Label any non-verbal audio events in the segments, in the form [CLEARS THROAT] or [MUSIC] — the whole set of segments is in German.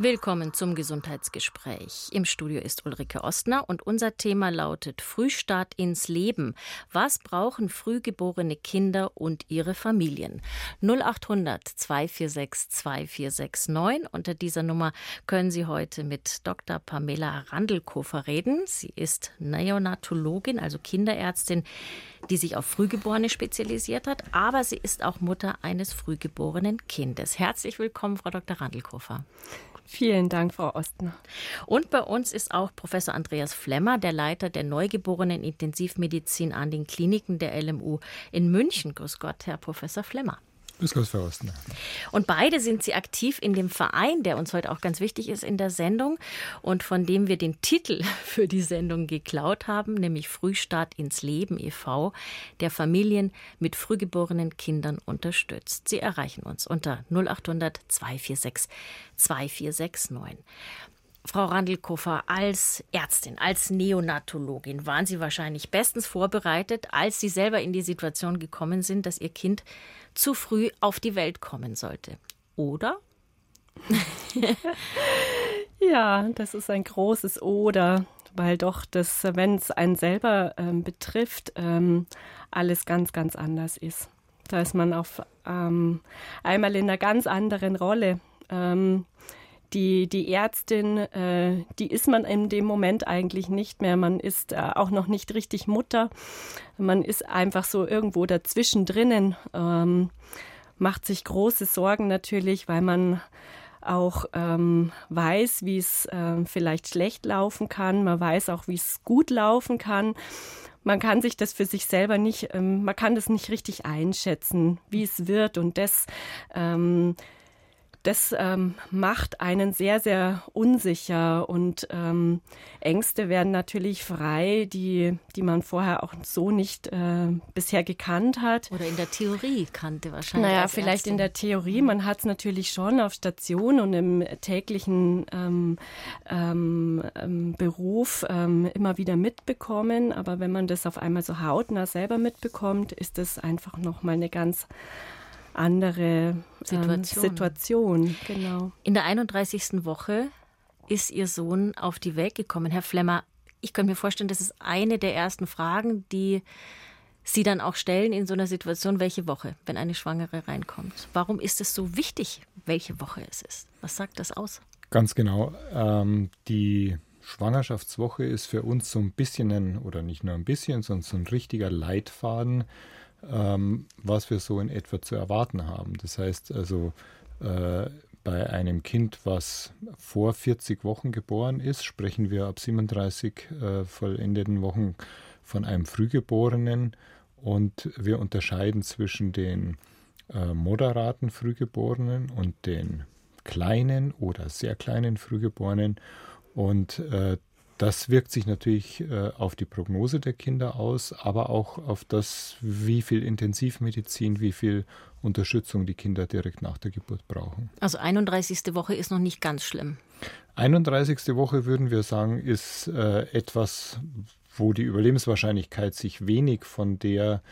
Willkommen zum Gesundheitsgespräch. Im Studio ist Ulrike Ostner und unser Thema lautet Frühstart ins Leben. Was brauchen frühgeborene Kinder und ihre Familien? 0800 246 2469. Unter dieser Nummer können Sie heute mit Dr. Pamela Randelkofer reden. Sie ist Neonatologin, also Kinderärztin, die sich auf Frühgeborene spezialisiert hat, aber sie ist auch Mutter eines frühgeborenen Kindes. Herzlich willkommen, Frau Dr. Randelkofer. Vielen Dank, Frau Ostner. Und bei uns ist auch Professor Andreas Flemmer, der Leiter der Neugeborenen Intensivmedizin an den Kliniken der LMU in München. Grüß Gott, Herr Professor Flemmer. Grüß Gott, Frau Ostner. Und beide sind sie aktiv in dem Verein, der uns heute auch ganz wichtig ist in der Sendung und von dem wir den Titel [LAUGHS] für die Sendung geklaut haben, nämlich Frühstart ins Leben e.V., der Familien mit frühgeborenen Kindern unterstützt. Sie erreichen uns unter 0800 246 2469. Frau Randelkofer, als Ärztin, als Neonatologin waren Sie wahrscheinlich bestens vorbereitet, als Sie selber in die Situation gekommen sind, dass Ihr Kind zu früh auf die Welt kommen sollte. Oder? [LAUGHS] ja, das ist ein großes Oder, weil doch das, wenn es einen selber ähm, betrifft, ähm, alles ganz, ganz anders ist. Da ist man auf ähm, einmal in einer ganz anderen Rolle. Ähm, die, die Ärztin, äh, die ist man in dem Moment eigentlich nicht mehr. Man ist äh, auch noch nicht richtig Mutter. Man ist einfach so irgendwo dazwischen drinnen, ähm, macht sich große Sorgen natürlich, weil man auch ähm, weiß, wie es äh, vielleicht schlecht laufen kann. Man weiß auch, wie es gut laufen kann. Man kann sich das für sich selber nicht, ähm, man kann das nicht richtig einschätzen, wie es wird. Und das ähm, das ähm, macht einen sehr, sehr unsicher und ähm, Ängste werden natürlich frei, die, die man vorher auch so nicht äh, bisher gekannt hat. Oder in der Theorie kannte wahrscheinlich. Naja, vielleicht Ärztin. in der Theorie. Man hat es natürlich schon auf Station und im täglichen ähm, ähm, ähm Beruf ähm, immer wieder mitbekommen. Aber wenn man das auf einmal so hautnah selber mitbekommt, ist das einfach nochmal eine ganz andere Situation. Ähm, Situation. Genau. In der 31. Woche ist Ihr Sohn auf die Welt gekommen. Herr Flemmer, ich könnte mir vorstellen, das ist eine der ersten Fragen, die Sie dann auch stellen in so einer Situation, welche Woche, wenn eine Schwangere reinkommt. Warum ist es so wichtig, welche Woche es ist? Was sagt das aus? Ganz genau. Ähm, die Schwangerschaftswoche ist für uns so ein bisschen ein, oder nicht nur ein bisschen, sondern so ein richtiger Leitfaden ähm, was wir so in etwa zu erwarten haben. Das heißt also, äh, bei einem Kind, was vor 40 Wochen geboren ist, sprechen wir ab 37 äh, vollendeten Wochen von einem Frühgeborenen und wir unterscheiden zwischen den äh, moderaten Frühgeborenen und den kleinen oder sehr kleinen Frühgeborenen. Und äh, das wirkt sich natürlich äh, auf die Prognose der Kinder aus, aber auch auf das, wie viel Intensivmedizin, wie viel Unterstützung die Kinder direkt nach der Geburt brauchen. Also 31. Woche ist noch nicht ganz schlimm. 31. Woche würden wir sagen, ist äh, etwas, wo die Überlebenswahrscheinlichkeit sich wenig von der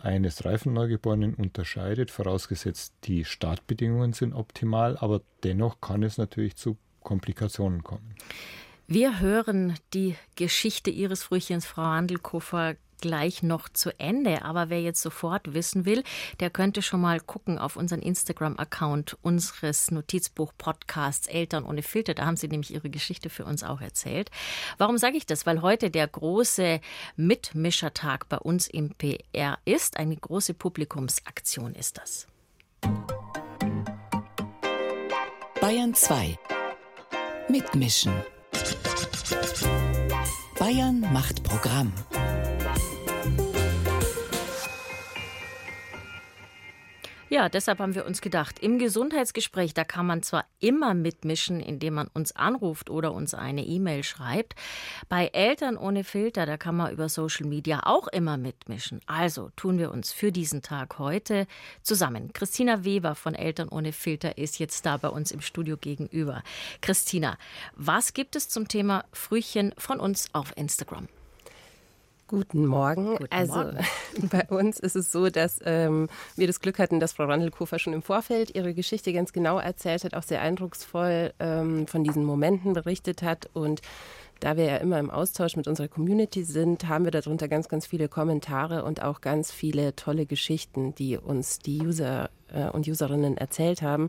eines reifen Neugeborenen unterscheidet, vorausgesetzt die Startbedingungen sind optimal, aber dennoch kann es natürlich zu Komplikationen kommen. Wir hören die Geschichte Ihres Frühchens, Frau Handelkofer, gleich noch zu Ende. Aber wer jetzt sofort wissen will, der könnte schon mal gucken auf unseren Instagram-Account unseres Notizbuch-Podcasts Eltern ohne Filter. Da haben Sie nämlich Ihre Geschichte für uns auch erzählt. Warum sage ich das? Weil heute der große Mitmischertag bei uns im PR ist. Eine große Publikumsaktion ist das. Bayern 2 Mitmischen Bayern macht Programm. Ja, deshalb haben wir uns gedacht, im Gesundheitsgespräch, da kann man zwar immer mitmischen, indem man uns anruft oder uns eine E-Mail schreibt. Bei Eltern ohne Filter, da kann man über Social Media auch immer mitmischen. Also tun wir uns für diesen Tag heute zusammen. Christina Weber von Eltern ohne Filter ist jetzt da bei uns im Studio gegenüber. Christina, was gibt es zum Thema Frühchen von uns auf Instagram? Guten Morgen. Guten also Morgen. [LAUGHS] bei uns ist es so, dass ähm, wir das Glück hatten, dass Frau Randelkofer schon im Vorfeld ihre Geschichte ganz genau erzählt hat, auch sehr eindrucksvoll ähm, von diesen Momenten berichtet hat und da wir ja immer im Austausch mit unserer Community sind, haben wir darunter ganz, ganz viele Kommentare und auch ganz viele tolle Geschichten, die uns die User äh, und Userinnen erzählt haben.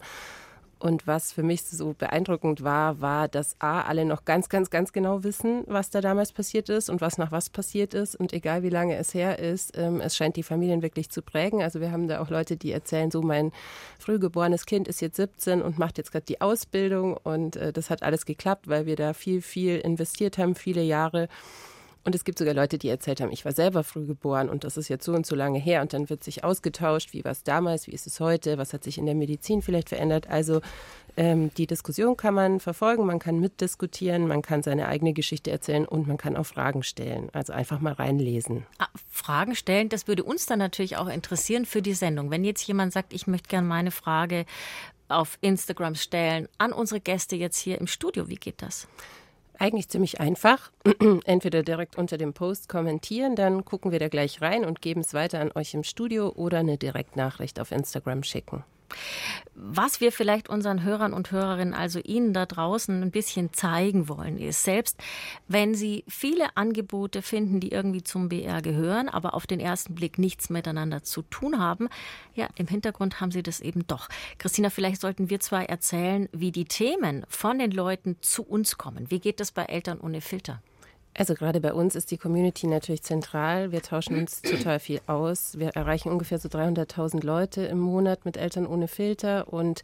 Und was für mich so beeindruckend war, war, dass A, alle noch ganz, ganz, ganz genau wissen, was da damals passiert ist und was nach was passiert ist. Und egal wie lange es her ist, ähm, es scheint die Familien wirklich zu prägen. Also wir haben da auch Leute, die erzählen, so mein frühgeborenes Kind ist jetzt 17 und macht jetzt gerade die Ausbildung. Und äh, das hat alles geklappt, weil wir da viel, viel investiert haben, viele Jahre. Und es gibt sogar Leute, die erzählt haben, ich war selber früh geboren und das ist jetzt so und so lange her. Und dann wird sich ausgetauscht, wie war es damals, wie ist es heute, was hat sich in der Medizin vielleicht verändert. Also ähm, die Diskussion kann man verfolgen, man kann mitdiskutieren, man kann seine eigene Geschichte erzählen und man kann auch Fragen stellen. Also einfach mal reinlesen. Ah, Fragen stellen, das würde uns dann natürlich auch interessieren für die Sendung. Wenn jetzt jemand sagt, ich möchte gerne meine Frage auf Instagram stellen an unsere Gäste jetzt hier im Studio, wie geht das? Eigentlich ziemlich einfach. [CLEARS THROAT] Entweder direkt unter dem Post kommentieren, dann gucken wir da gleich rein und geben es weiter an euch im Studio oder eine Direktnachricht auf Instagram schicken. Was wir vielleicht unseren Hörern und Hörerinnen, also Ihnen da draußen ein bisschen zeigen wollen, ist, selbst wenn Sie viele Angebote finden, die irgendwie zum BR gehören, aber auf den ersten Blick nichts miteinander zu tun haben, ja, im Hintergrund haben Sie das eben doch. Christina, vielleicht sollten wir zwar erzählen, wie die Themen von den Leuten zu uns kommen. Wie geht das bei Eltern ohne Filter? Also gerade bei uns ist die Community natürlich zentral. Wir tauschen uns [CLEARS THROAT] total viel aus. Wir erreichen ungefähr so 300.000 Leute im Monat mit Eltern ohne Filter und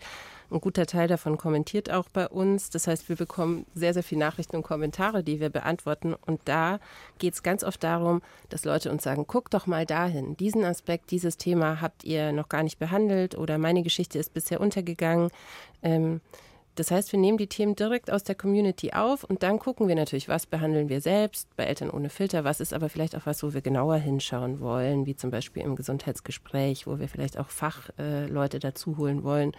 ein guter Teil davon kommentiert auch bei uns. Das heißt, wir bekommen sehr, sehr viele Nachrichten und Kommentare, die wir beantworten. Und da geht es ganz oft darum, dass Leute uns sagen, guck doch mal dahin. Diesen Aspekt, dieses Thema habt ihr noch gar nicht behandelt oder meine Geschichte ist bisher untergegangen. Ähm, das heißt, wir nehmen die Themen direkt aus der Community auf und dann gucken wir natürlich, was behandeln wir selbst bei Eltern ohne Filter, was ist aber vielleicht auch was, wo wir genauer hinschauen wollen, wie zum Beispiel im Gesundheitsgespräch, wo wir vielleicht auch Fachleute dazu holen wollen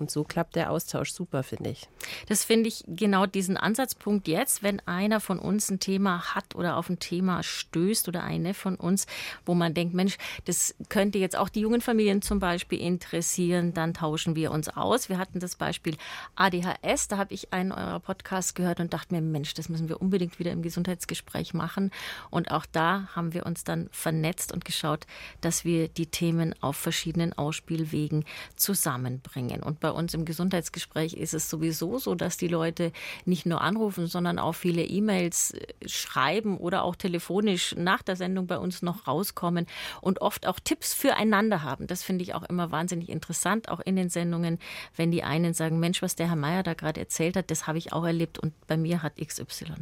und so klappt der Austausch super, finde ich. Das finde ich genau diesen Ansatzpunkt jetzt, wenn einer von uns ein Thema hat oder auf ein Thema stößt oder eine von uns, wo man denkt, Mensch, das könnte jetzt auch die jungen Familien zum Beispiel interessieren, dann tauschen wir uns aus. Wir hatten das Beispiel ADHS, da habe ich einen eurer Podcasts gehört und dachte mir, Mensch, das müssen wir unbedingt wieder im Gesundheitsgespräch machen. Und auch da haben wir uns dann vernetzt und geschaut, dass wir die Themen auf verschiedenen Ausspielwegen zusammenbringen. Und bei bei uns im Gesundheitsgespräch ist es sowieso so, dass die Leute nicht nur anrufen, sondern auch viele E-Mails äh, schreiben oder auch telefonisch nach der Sendung bei uns noch rauskommen und oft auch Tipps füreinander haben. Das finde ich auch immer wahnsinnig interessant, auch in den Sendungen, wenn die einen sagen, Mensch, was der Herr Meier da gerade erzählt hat, das habe ich auch erlebt und bei mir hat XY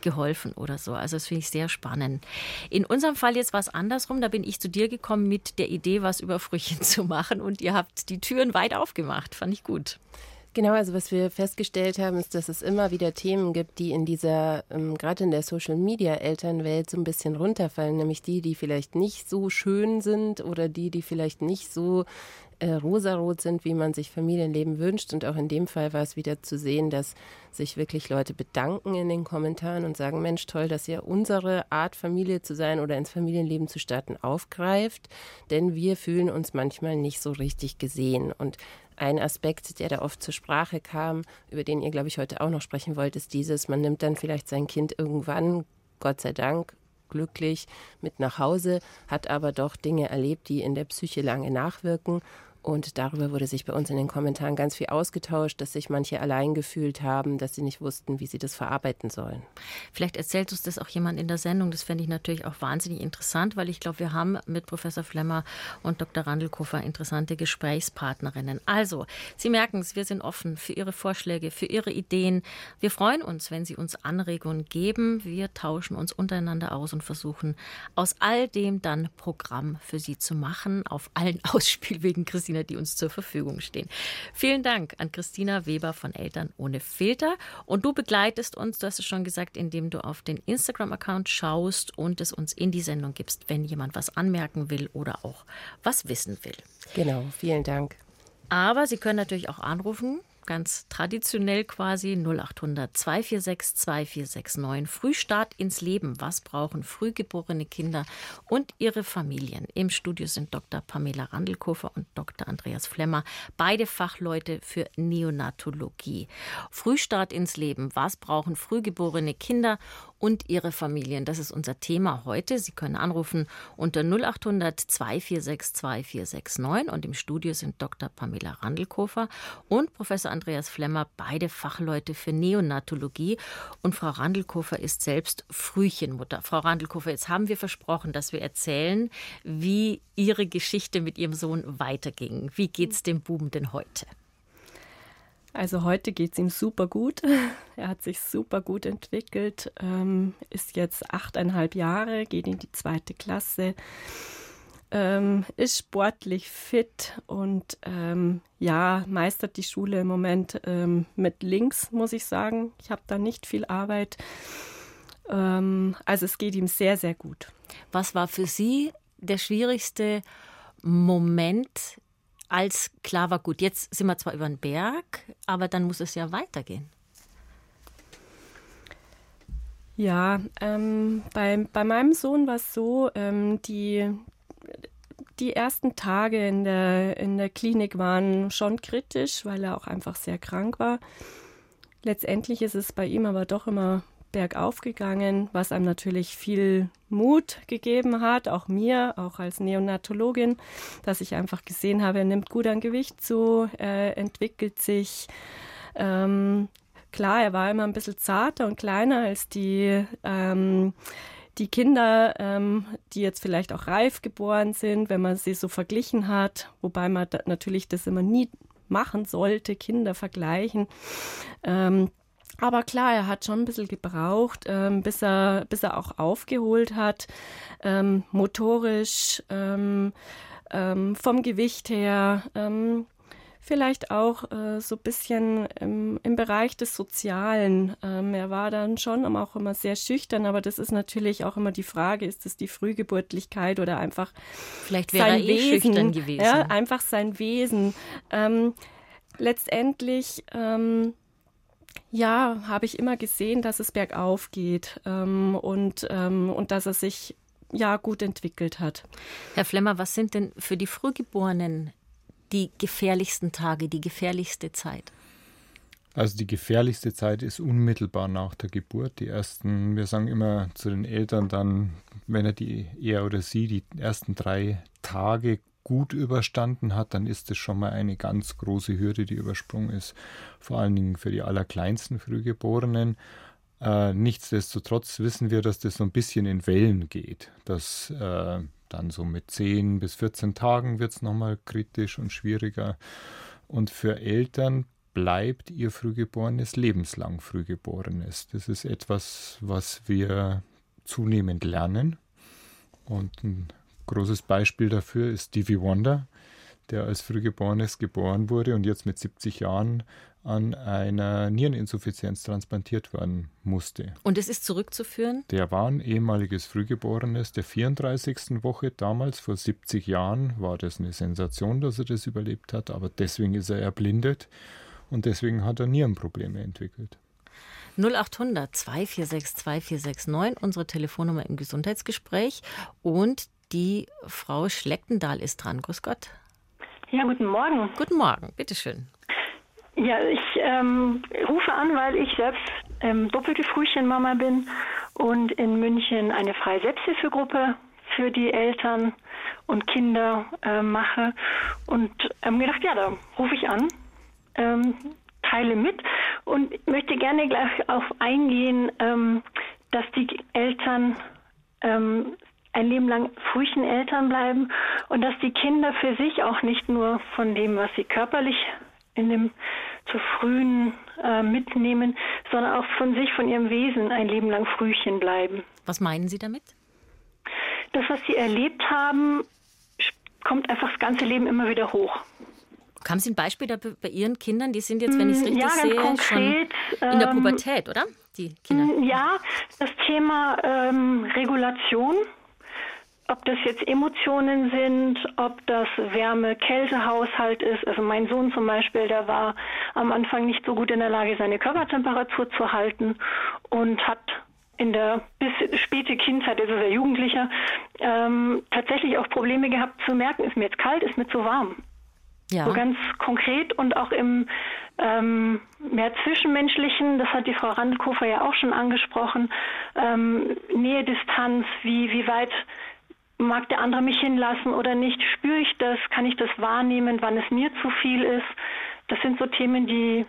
geholfen oder so. Also das finde ich sehr spannend. In unserem Fall jetzt war es andersrum. Da bin ich zu dir gekommen mit der Idee, was über Frühchen [LAUGHS] zu machen und ihr habt die Türen weit aufgemacht. Fand ich gut. Genau, also was wir festgestellt haben, ist, dass es immer wieder Themen gibt, die in dieser, ähm, gerade in der Social Media Elternwelt so ein bisschen runterfallen, nämlich die, die vielleicht nicht so schön sind oder die, die vielleicht nicht so äh, rosarot sind, wie man sich Familienleben wünscht. Und auch in dem Fall war es wieder zu sehen, dass sich wirklich Leute bedanken in den Kommentaren und sagen, Mensch, toll, dass ihr unsere Art Familie zu sein oder ins Familienleben zu starten aufgreift, denn wir fühlen uns manchmal nicht so richtig gesehen. Und ein Aspekt, der da oft zur Sprache kam, über den ihr, glaube ich, heute auch noch sprechen wollt, ist dieses, man nimmt dann vielleicht sein Kind irgendwann, Gott sei Dank, glücklich mit nach Hause, hat aber doch Dinge erlebt, die in der Psyche lange nachwirken und darüber wurde sich bei uns in den Kommentaren ganz viel ausgetauscht, dass sich manche allein gefühlt haben, dass sie nicht wussten, wie sie das verarbeiten sollen. Vielleicht erzählt uns das auch jemand in der Sendung. Das fände ich natürlich auch wahnsinnig interessant, weil ich glaube, wir haben mit Professor Flemmer und Dr. Randelkofer interessante Gesprächspartnerinnen. Also, Sie merken es, wir sind offen für Ihre Vorschläge, für Ihre Ideen. Wir freuen uns, wenn Sie uns Anregungen geben. Wir tauschen uns untereinander aus und versuchen, aus all dem dann Programm für Sie zu machen, auf allen [LAUGHS] Ausspielwegen. Christine Christina, die uns zur Verfügung stehen. Vielen Dank an Christina Weber von Eltern ohne Filter. Und du begleitest uns, du hast es schon gesagt, indem du auf den Instagram-Account schaust und es uns in die Sendung gibst, wenn jemand was anmerken will oder auch was wissen will. Genau, vielen Dank. Aber Sie können natürlich auch anrufen ganz traditionell quasi 0800 246 2469. Frühstart ins Leben. Was brauchen frühgeborene Kinder und ihre Familien? Im Studio sind Dr. Pamela Randelkofer und Dr. Andreas Flemmer, beide Fachleute für Neonatologie. Frühstart ins Leben. Was brauchen frühgeborene Kinder und ihre Familien. Das ist unser Thema heute. Sie können anrufen unter 0800 246 2469 und im Studio sind Dr. Pamela Randelkofer und Professor Andreas Flemmer, beide Fachleute für Neonatologie. Und Frau Randelkofer ist selbst Frühchenmutter. Frau Randelkofer, jetzt haben wir versprochen, dass wir erzählen, wie Ihre Geschichte mit Ihrem Sohn weiterging. Wie geht es dem Buben denn heute? Also heute geht es ihm super gut. [LAUGHS] Er hat sich super gut entwickelt, ähm, ist jetzt achteinhalb Jahre, geht in die zweite Klasse, ähm, ist sportlich fit und ähm, ja, meistert die Schule im Moment ähm, mit links, muss ich sagen. Ich habe da nicht viel Arbeit. Ähm, also es geht ihm sehr, sehr gut. Was war für Sie der schwierigste Moment als klar war, gut, jetzt sind wir zwar über den Berg, aber dann muss es ja weitergehen. Ja, ähm, bei, bei meinem Sohn war es so, ähm, die, die ersten Tage in der, in der Klinik waren schon kritisch, weil er auch einfach sehr krank war. Letztendlich ist es bei ihm aber doch immer bergauf gegangen, was einem natürlich viel Mut gegeben hat, auch mir, auch als Neonatologin, dass ich einfach gesehen habe, er nimmt gut an Gewicht zu, er entwickelt sich. Ähm, klar, er war immer ein bisschen zarter und kleiner als die, ähm, die Kinder, ähm, die jetzt vielleicht auch reif geboren sind, wenn man sie so verglichen hat, wobei man da natürlich das immer nie machen sollte, Kinder vergleichen. Ähm, aber klar, er hat schon ein bisschen gebraucht, ähm, bis, er, bis er auch aufgeholt hat, ähm, motorisch, ähm, ähm vom Gewicht her, ähm, vielleicht auch äh, so ein bisschen im, im, Bereich des Sozialen. Ähm, er war dann schon auch immer sehr schüchtern, aber das ist natürlich auch immer die Frage, ist es die Frühgeburtlichkeit oder einfach vielleicht wäre sein er eh Wesen, schüchtern gewesen. Ja, einfach sein Wesen. letztendlich ja, habe ich immer gesehen, dass es bergauf geht ähm, und, ähm, und dass er sich ja gut entwickelt hat. Herr Flemmer, was sind denn für die Frühgeborenen die gefährlichsten Tage, die gefährlichste Zeit? Also die gefährlichste Zeit ist unmittelbar nach der Geburt. Die ersten, wir sagen immer zu den Eltern dann, wenn er die, er oder sie die ersten drei Tage gut überstanden hat, dann ist es schon mal eine ganz große Hürde, die übersprungen ist. Vor allen Dingen für die allerkleinsten Frühgeborenen. Äh, nichtsdestotrotz wissen wir, dass das so ein bisschen in Wellen geht. Dass äh, dann so mit 10 bis 14 Tagen wird es nochmal kritisch und schwieriger. Und für Eltern bleibt ihr Frühgeborenes lebenslang Frühgeborenes. Das ist etwas, was wir zunehmend lernen. Und ein Großes Beispiel dafür ist Stevie Wonder, der als Frühgeborenes geboren wurde und jetzt mit 70 Jahren an einer Niereninsuffizienz transplantiert werden musste. Und es ist zurückzuführen? Der war ein ehemaliges Frühgeborenes der 34. Woche. Damals, vor 70 Jahren, war das eine Sensation, dass er das überlebt hat, aber deswegen ist er erblindet und deswegen hat er Nierenprobleme entwickelt. 0800 246 2469, unsere Telefonnummer im Gesundheitsgespräch. Und die Frau Schleckendahl ist dran. Grüß Gott. Ja, guten Morgen. Guten Morgen, bitteschön. Ja, ich ähm, rufe an, weil ich selbst ähm, doppelte Frühchenmama bin und in München eine freie Selbsthilfegruppe für die Eltern und Kinder äh, mache. Und ähm, gedacht, ja, da rufe ich an, ähm, teile mit und möchte gerne gleich auf eingehen, ähm, dass die Eltern ähm, ein Leben lang Frühcheneltern bleiben und dass die Kinder für sich auch nicht nur von dem, was sie körperlich in dem zu frühen äh, mitnehmen, sondern auch von sich, von ihrem Wesen ein Leben lang Frühchen bleiben. Was meinen Sie damit? Das, was Sie erlebt haben, kommt einfach das ganze Leben immer wieder hoch. Haben Sie ein Beispiel da bei Ihren Kindern? Die sind jetzt, wenn ich es richtig ja, sehe, konkret, schon in der ähm, Pubertät, oder? Die Kinder. Ja, das Thema ähm, Regulation ob das jetzt Emotionen sind, ob das Wärme-Kälte-Haushalt ist. Also mein Sohn zum Beispiel, der war am Anfang nicht so gut in der Lage, seine Körpertemperatur zu halten und hat in der bis späte Kindheit, also er Jugendlicher, ähm, tatsächlich auch Probleme gehabt zu merken, ist mir jetzt kalt, ist mir zu warm. Ja. So ganz konkret und auch im ähm, mehr zwischenmenschlichen, das hat die Frau Randelkofer ja auch schon angesprochen, ähm, Nähe, Distanz, wie, wie weit mag der andere mich hinlassen oder nicht, spüre ich das, kann ich das wahrnehmen, wann es mir zu viel ist. Das sind so Themen, die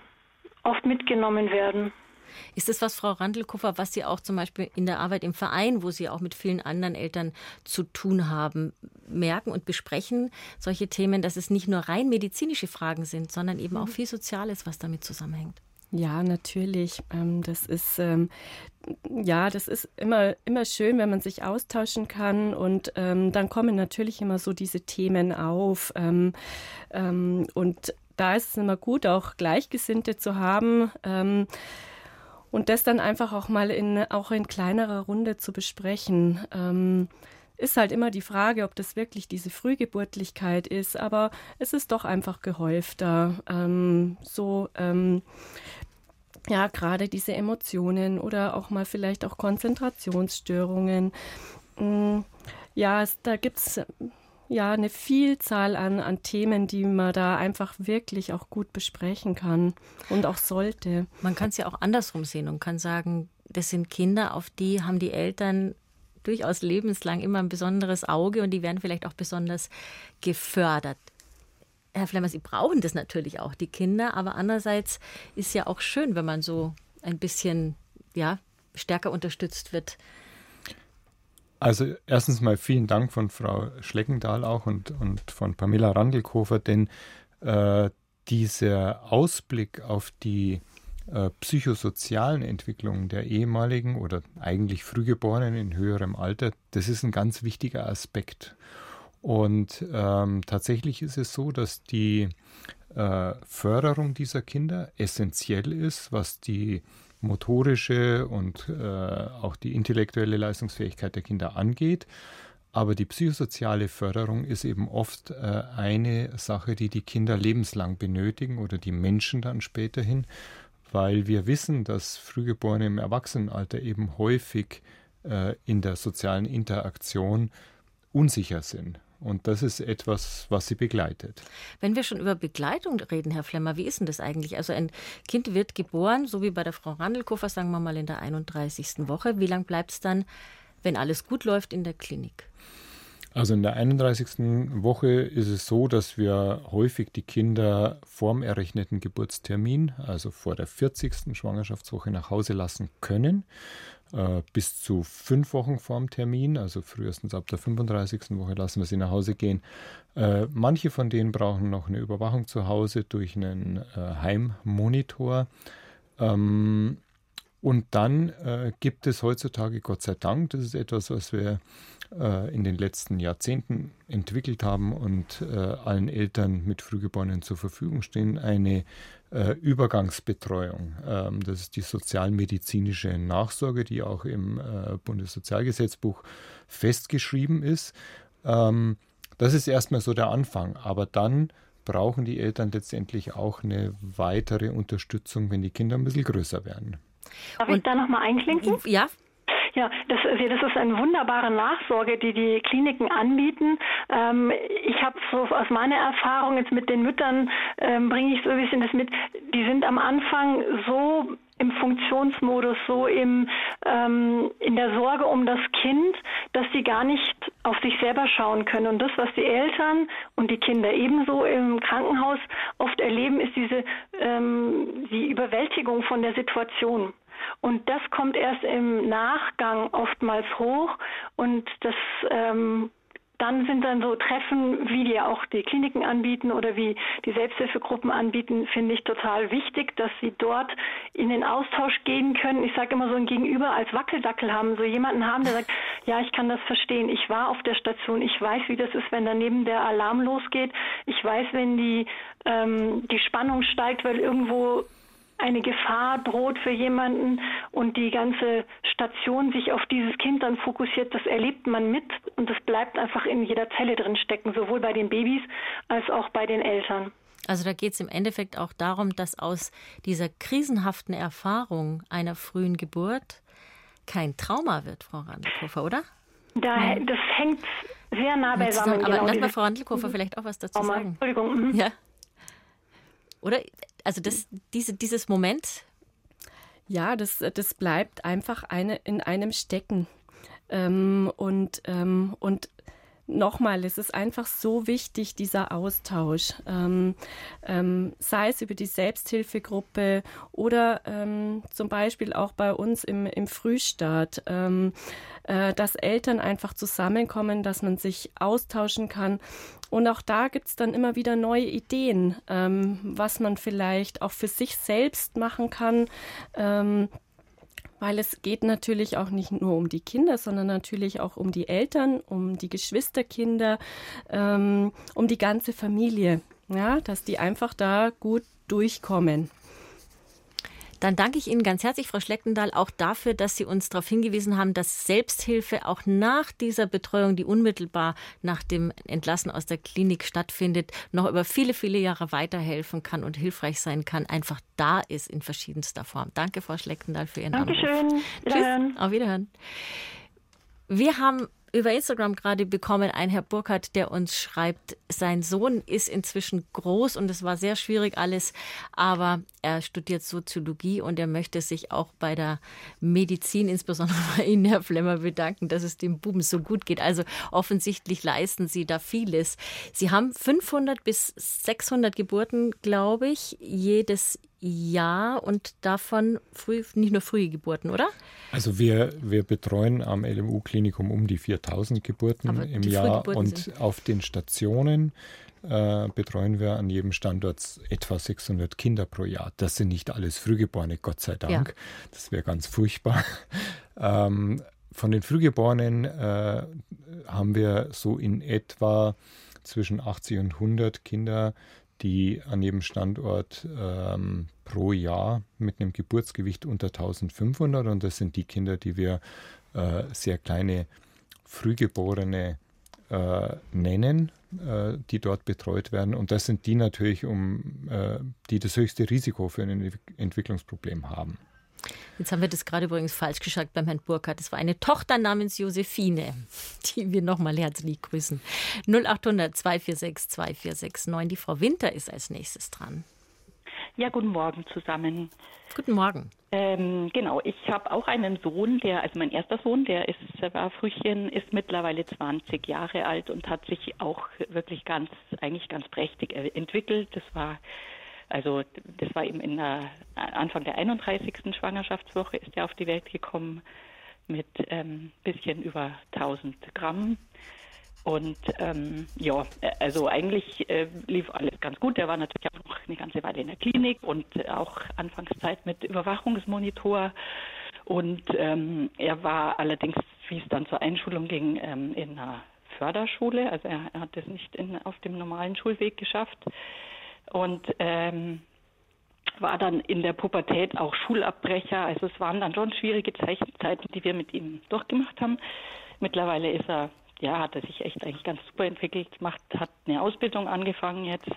oft mitgenommen werden. Ist das was, Frau Randelkoffer, was Sie auch zum Beispiel in der Arbeit im Verein, wo Sie auch mit vielen anderen Eltern zu tun haben, merken und besprechen, solche Themen, dass es nicht nur rein medizinische Fragen sind, sondern eben auch mhm. viel Soziales, was damit zusammenhängt? Ja, natürlich. Ähm, das ist ähm, ja, das ist immer immer schön, wenn man sich austauschen kann und ähm, dann kommen natürlich immer so diese Themen auf und da ist es immer gut, auch Gleichgesinnte zu haben. und das dann einfach auch mal in auch in kleinerer Runde zu besprechen ist halt immer die Frage, ob das wirklich diese Frühgeburtlichkeit ist, aber es ist doch einfach gehäufter. Ähm, so, ähm, ja, gerade diese Emotionen oder auch mal vielleicht auch Konzentrationsstörungen. Ähm, ja, es, da gibt es ja eine Vielzahl an, an Themen, die man da einfach wirklich auch gut besprechen kann und auch sollte. Man kann es ja auch andersrum sehen und kann sagen, das sind Kinder, auf die haben die Eltern durchaus lebenslang immer ein besonderes Auge und die werden vielleicht auch besonders gefördert. Herr Flemmer, Sie brauchen das natürlich auch, die Kinder, aber andererseits ist ja auch schön, wenn man so ein bisschen ja, stärker unterstützt wird. Also erstens mal vielen Dank von Frau Schleckendahl auch und, und von Pamela Randelkofer, denn äh, dieser Ausblick auf die äh, psychosozialen Entwicklungen der ehemaligen oder eigentlich Frühgeborenen in höherem Alter, das ist ein ganz wichtiger Aspekt. Und ähm, tatsächlich ist es so, dass die äh, Förderung dieser Kinder essentiell ist, was die motorische und äh, auch die intellektuelle Leistungsfähigkeit der Kinder angeht. Aber die psychosoziale Förderung ist eben oft äh, eine Sache, die die Kinder lebenslang benötigen oder die Menschen dann späterhin weil wir wissen, dass Frühgeborene im Erwachsenenalter eben häufig äh, in der sozialen Interaktion unsicher sind. Und das ist etwas, was sie begleitet. Wenn wir schon über Begleitung reden, Herr Flemmer, wie ist denn das eigentlich? Also ein Kind wird geboren, so wie bei der Frau Randelkofer, sagen wir mal in der 31. Woche. Wie lange bleibt es dann, wenn alles gut läuft, in der Klinik? Also in der 31. Woche ist es so, dass wir häufig die Kinder vorm errechneten Geburtstermin, also vor der 40. Schwangerschaftswoche, nach Hause lassen können. Äh, bis zu fünf Wochen vorm Termin, also frühestens ab der 35. Woche lassen wir sie nach Hause gehen. Äh, manche von denen brauchen noch eine Überwachung zu Hause durch einen äh, Heimmonitor. Ähm, und dann äh, gibt es heutzutage, Gott sei Dank, das ist etwas, was wir äh, in den letzten Jahrzehnten entwickelt haben und äh, allen Eltern mit Frühgeborenen zur Verfügung stehen, eine äh, Übergangsbetreuung. Ähm, das ist die sozialmedizinische Nachsorge, die auch im äh, Bundessozialgesetzbuch festgeschrieben ist. Ähm, das ist erstmal so der Anfang, aber dann brauchen die Eltern letztendlich auch eine weitere Unterstützung, wenn die Kinder ein bisschen größer werden. Darf Und, ich da nochmal einklinken? Ja. Ja, das, das ist eine wunderbare Nachsorge, die die Kliniken anbieten. Ähm, ich habe so aus meiner Erfahrung jetzt mit den Müttern, ähm, bringe ich so ein bisschen das mit, die sind am Anfang so im Funktionsmodus, so im, ähm, in der Sorge um das Kind, dass sie gar nicht auf sich selber schauen können. Und das, was die Eltern und die Kinder ebenso im Krankenhaus oft erleben, ist diese ähm, die Überwältigung von der Situation. Und das kommt erst im Nachgang oftmals hoch und das ähm, dann sind dann so Treffen, wie die auch die Kliniken anbieten oder wie die Selbsthilfegruppen anbieten, finde ich total wichtig, dass sie dort in den Austausch gehen können. Ich sage immer so ein Gegenüber als Wackeldackel haben, so jemanden haben, der sagt, [LAUGHS] ja, ich kann das verstehen. Ich war auf der Station, ich weiß, wie das ist, wenn daneben der Alarm losgeht. Ich weiß, wenn die ähm, die Spannung steigt, weil irgendwo eine Gefahr droht für jemanden und die ganze Station sich auf dieses Kind dann fokussiert, das erlebt man mit und das bleibt einfach in jeder Zelle drin stecken, sowohl bei den Babys als auch bei den Eltern. Also da geht es im Endeffekt auch darum, dass aus dieser krisenhaften Erfahrung einer frühen Geburt kein Trauma wird, Frau Randelkofer, oder? Da, das hängt sehr nah beisammen. Aber genau, lass mal Frau Randelkofer vielleicht auch was dazu Trauma. sagen. Entschuldigung. Mhm. Ja. Oder? Also das, diese, dieses Moment. Ja, das, das bleibt einfach eine, in einem stecken. Ähm, und, ähm, und nochmal, es ist einfach so wichtig, dieser Austausch. Ähm, ähm, sei es über die Selbsthilfegruppe oder ähm, zum Beispiel auch bei uns im, im Frühstart, ähm, äh, dass Eltern einfach zusammenkommen, dass man sich austauschen kann. Und auch da gibt es dann immer wieder neue Ideen, ähm, was man vielleicht auch für sich selbst machen kann ähm, weil es geht natürlich auch nicht nur um die Kinder, sondern natürlich auch um die Eltern, um die Geschwisterkinder, ähm, um die ganze Familie, ja, dass die einfach da gut durchkommen. Dann danke ich Ihnen ganz herzlich, Frau Schleckendahl, auch dafür, dass Sie uns darauf hingewiesen haben, dass Selbsthilfe auch nach dieser Betreuung, die unmittelbar nach dem Entlassen aus der Klinik stattfindet, noch über viele, viele Jahre weiterhelfen kann und hilfreich sein kann, einfach da ist in verschiedenster Form. Danke, Frau Schleckendahl, für Ihren Dankeschön. Anruf. Tschüss. Auf Wiederhören. Wir haben über Instagram gerade bekommen, ein Herr Burkhardt, der uns schreibt, sein Sohn ist inzwischen groß und es war sehr schwierig alles, aber er studiert Soziologie und er möchte sich auch bei der Medizin, insbesondere [LAUGHS] bei Ihnen, Herr Flemmer, bedanken, dass es dem Buben so gut geht. Also offensichtlich leisten Sie da vieles. Sie haben 500 bis 600 Geburten, glaube ich, jedes Jahr. Jahr und davon früh, nicht nur frühe Geburten, oder? Also wir, wir betreuen am LMU-Klinikum um die 4000 Geburten Aber im Jahr und sind. auf den Stationen äh, betreuen wir an jedem Standort etwa 600 Kinder pro Jahr. Das sind nicht alles Frühgeborene, Gott sei Dank. Ja. Das wäre ganz furchtbar. [LAUGHS] ähm, von den Frühgeborenen äh, haben wir so in etwa zwischen 80 und 100 Kinder, die an jedem Standort ähm, pro Jahr mit einem Geburtsgewicht unter 1500 und das sind die Kinder, die wir äh, sehr kleine Frühgeborene äh, nennen, äh, die dort betreut werden und das sind die natürlich, um, äh, die das höchste Risiko für ein Entwicklungsproblem haben. Jetzt haben wir das gerade übrigens falsch gesagt beim Herrn Burkhardt. Es war eine Tochter namens Josephine, die wir nochmal herzlich grüßen. 0800 246 2469. Die Frau Winter ist als nächstes dran. Ja, guten Morgen zusammen. Guten Morgen. Ähm, genau, ich habe auch einen Sohn, der, also mein erster Sohn, der ist, war Frühchen, ist mittlerweile 20 Jahre alt und hat sich auch wirklich ganz, eigentlich ganz prächtig entwickelt. Das war also das war eben in der Anfang der 31. Schwangerschaftswoche ist er auf die Welt gekommen mit ähm, bisschen über 1000 Gramm. Und ähm, ja, also eigentlich äh, lief alles ganz gut. Er war natürlich auch noch eine ganze Weile in der Klinik und auch Anfangszeit mit Überwachungsmonitor. Und ähm, er war allerdings, wie es dann zur Einschulung ging, ähm, in einer Förderschule. Also er, er hat es nicht in, auf dem normalen Schulweg geschafft und ähm, war dann in der Pubertät auch Schulabbrecher. Also es waren dann schon schwierige Zeiten, die wir mit ihm durchgemacht haben. Mittlerweile ist er, ja, hat er sich echt eigentlich ganz super entwickelt, macht, hat eine Ausbildung angefangen jetzt.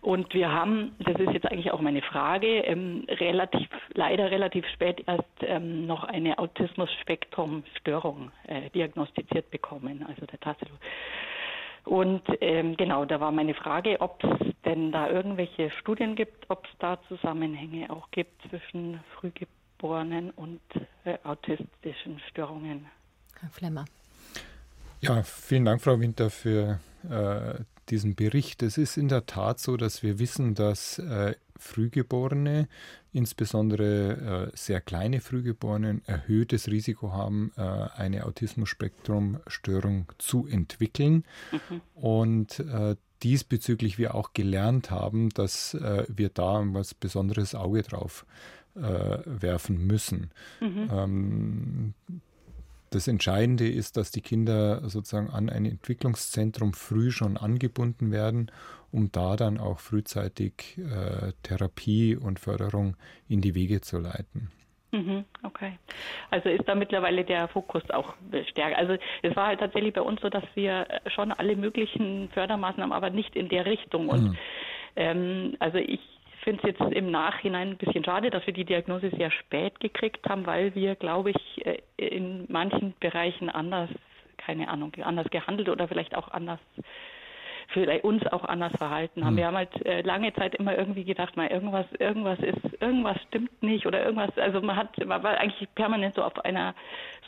Und wir haben, das ist jetzt eigentlich auch meine Frage, ähm, relativ, leider relativ spät erst ähm, noch eine Autismus-Spektrum-Störung äh, diagnostiziert bekommen, also der Tassilo. Und ähm, genau, da war meine Frage, ob es denn da irgendwelche Studien gibt, ob es da Zusammenhänge auch gibt zwischen Frühgeborenen und äh, autistischen Störungen. Herr Flemmer. Ja, vielen Dank, Frau Winter, für äh, diesen Bericht. Es ist in der Tat so, dass wir wissen, dass äh, Frühgeborene, insbesondere äh, sehr kleine Frühgeborene, erhöhtes Risiko haben, äh, eine Autismus-Spektrum-Störung zu entwickeln. Mhm. Und äh, diesbezüglich wir auch gelernt haben, dass äh, wir da ein was besonderes Auge drauf äh, werfen müssen. Mhm. Ähm, das Entscheidende ist, dass die Kinder sozusagen an ein Entwicklungszentrum früh schon angebunden werden, um da dann auch frühzeitig äh, Therapie und Förderung in die Wege zu leiten. Mhm, okay. Also ist da mittlerweile der Fokus auch stärker. Also es war halt tatsächlich bei uns so, dass wir schon alle möglichen Fördermaßnahmen, aber nicht in der Richtung. Und mhm. ähm, also ich finde es jetzt im Nachhinein ein bisschen schade, dass wir die Diagnose sehr spät gekriegt haben, weil wir, glaube ich, äh, in manchen Bereichen anders, keine Ahnung, anders gehandelt oder vielleicht auch anders für uns auch anders verhalten haben. Mhm. Wir haben halt äh, lange Zeit immer irgendwie gedacht, mal irgendwas, irgendwas ist, irgendwas stimmt nicht oder irgendwas. Also man hat, man war eigentlich permanent so auf einer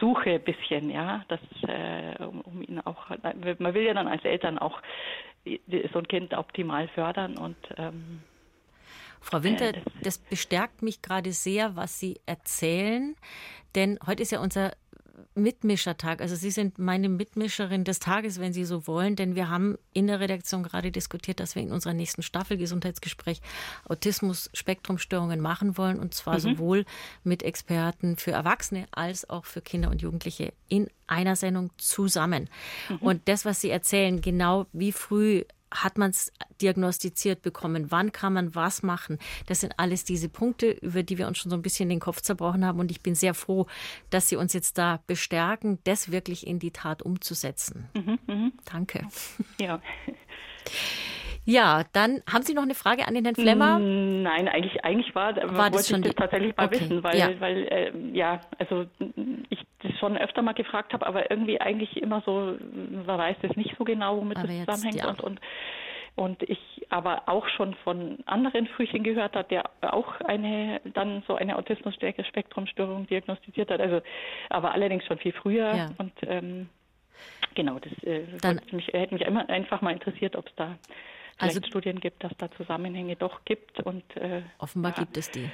Suche ein bisschen, ja, das, äh, um, um ihn auch, man will ja dann als Eltern auch so ein Kind optimal fördern und ähm, Frau Winter, das bestärkt mich gerade sehr, was Sie erzählen, denn heute ist ja unser Mitmischertag. Also Sie sind meine Mitmischerin des Tages, wenn Sie so wollen, denn wir haben in der Redaktion gerade diskutiert, dass wir in unserer nächsten Staffel Gesundheitsgespräch Autismus-Spektrumstörungen machen wollen und zwar mhm. sowohl mit Experten für Erwachsene als auch für Kinder und Jugendliche in einer Sendung zusammen. Mhm. Und das, was Sie erzählen, genau wie früh hat man es diagnostiziert bekommen? Wann kann man was machen? Das sind alles diese Punkte, über die wir uns schon so ein bisschen den Kopf zerbrochen haben. Und ich bin sehr froh, dass Sie uns jetzt da bestärken, das wirklich in die Tat umzusetzen. Mhm, mh. Danke. Ja. [LAUGHS] Ja, dann haben Sie noch eine Frage an den Herrn Flemmer? Mm, nein, eigentlich, eigentlich war, war das schon ich das tatsächlich mal okay. wissen, weil, ja, weil äh, ja, also ich das schon öfter mal gefragt habe, aber irgendwie eigentlich immer so, man weiß das nicht so genau, womit aber das zusammenhängt ja. und, und und ich aber auch schon von anderen Frühchen gehört hat, der auch eine dann so eine Autismus-Spektrumstörung diagnostiziert hat. Also aber allerdings schon viel früher ja. und ähm, genau, das äh, mich, hätte mich immer einfach mal interessiert, ob es da also, Studien gibt, dass da Zusammenhänge doch gibt. Und, äh, offenbar ja. gibt es die.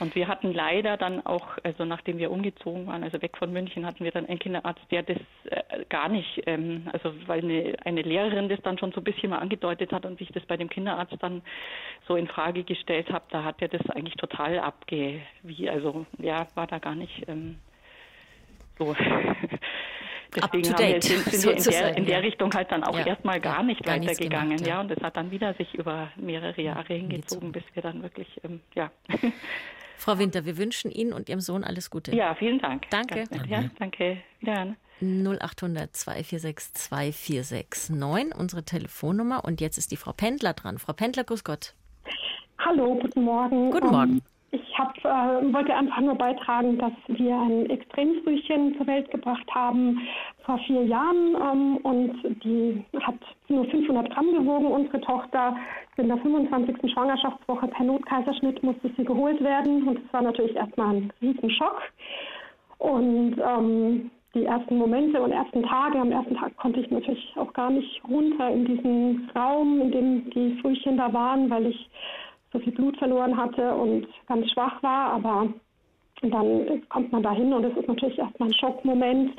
Und wir hatten leider dann auch, also nachdem wir umgezogen waren, also weg von München, hatten wir dann einen Kinderarzt, der das äh, gar nicht, ähm, also weil eine, eine Lehrerin das dann schon so ein bisschen mal angedeutet hat und sich das bei dem Kinderarzt dann so in Frage gestellt hat, da hat er das eigentlich total abge, wie, also ja, war da gar nicht ähm, so [LAUGHS] Deswegen haben wir, sind, sind wir in der, in der Richtung halt dann auch ja, erstmal gar nicht gar weitergegangen. Gemacht, ja. ja. und es hat dann wieder sich über mehrere Jahre hingezogen, bis wir dann wirklich, ähm, ja. [LAUGHS] Frau Winter, wir wünschen Ihnen und Ihrem Sohn alles Gute. Ja, vielen Dank. Danke. Ja, danke. Wiederhören. 0800 246 2469, unsere Telefonnummer. Und jetzt ist die Frau Pendler dran. Frau Pendler, grüß Gott. Hallo, guten Morgen. Guten Morgen. Um, ich hab, äh, wollte einfach nur beitragen, dass wir ein Extremfrühchen zur Welt gebracht haben vor vier Jahren ähm, und die hat nur 500 Gramm gewogen, unsere Tochter. In der 25. Schwangerschaftswoche per Notkaiserschnitt musste sie geholt werden und das war natürlich erstmal ein Riesenschock. Und ähm, die ersten Momente und ersten Tage, am ersten Tag konnte ich natürlich auch gar nicht runter in diesen Raum, in dem die Frühchen da waren, weil ich so viel Blut verloren hatte und ganz schwach war, aber dann kommt man da hin und es ist natürlich erstmal ein Schockmoment,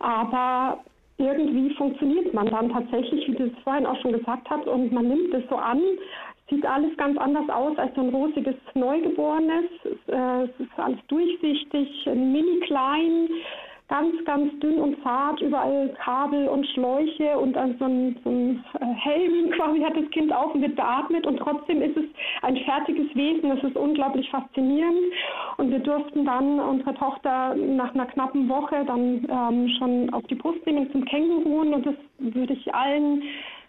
aber irgendwie funktioniert man dann tatsächlich, wie du es vorhin auch schon gesagt hast, und man nimmt es so an. Sieht alles ganz anders aus als ein rosiges Neugeborenes. Es ist alles durchsichtig, mini klein ganz, ganz dünn und zart, überall Kabel und Schläuche und an so ein, so ein äh, Helm [LAUGHS] quasi hat das Kind auf und wird beatmet und trotzdem ist es ein fertiges Wesen. Das ist unglaublich faszinierend und wir durften dann unsere Tochter nach einer knappen Woche dann ähm, schon auf die Brust nehmen zum Känguruen und das würde ich allen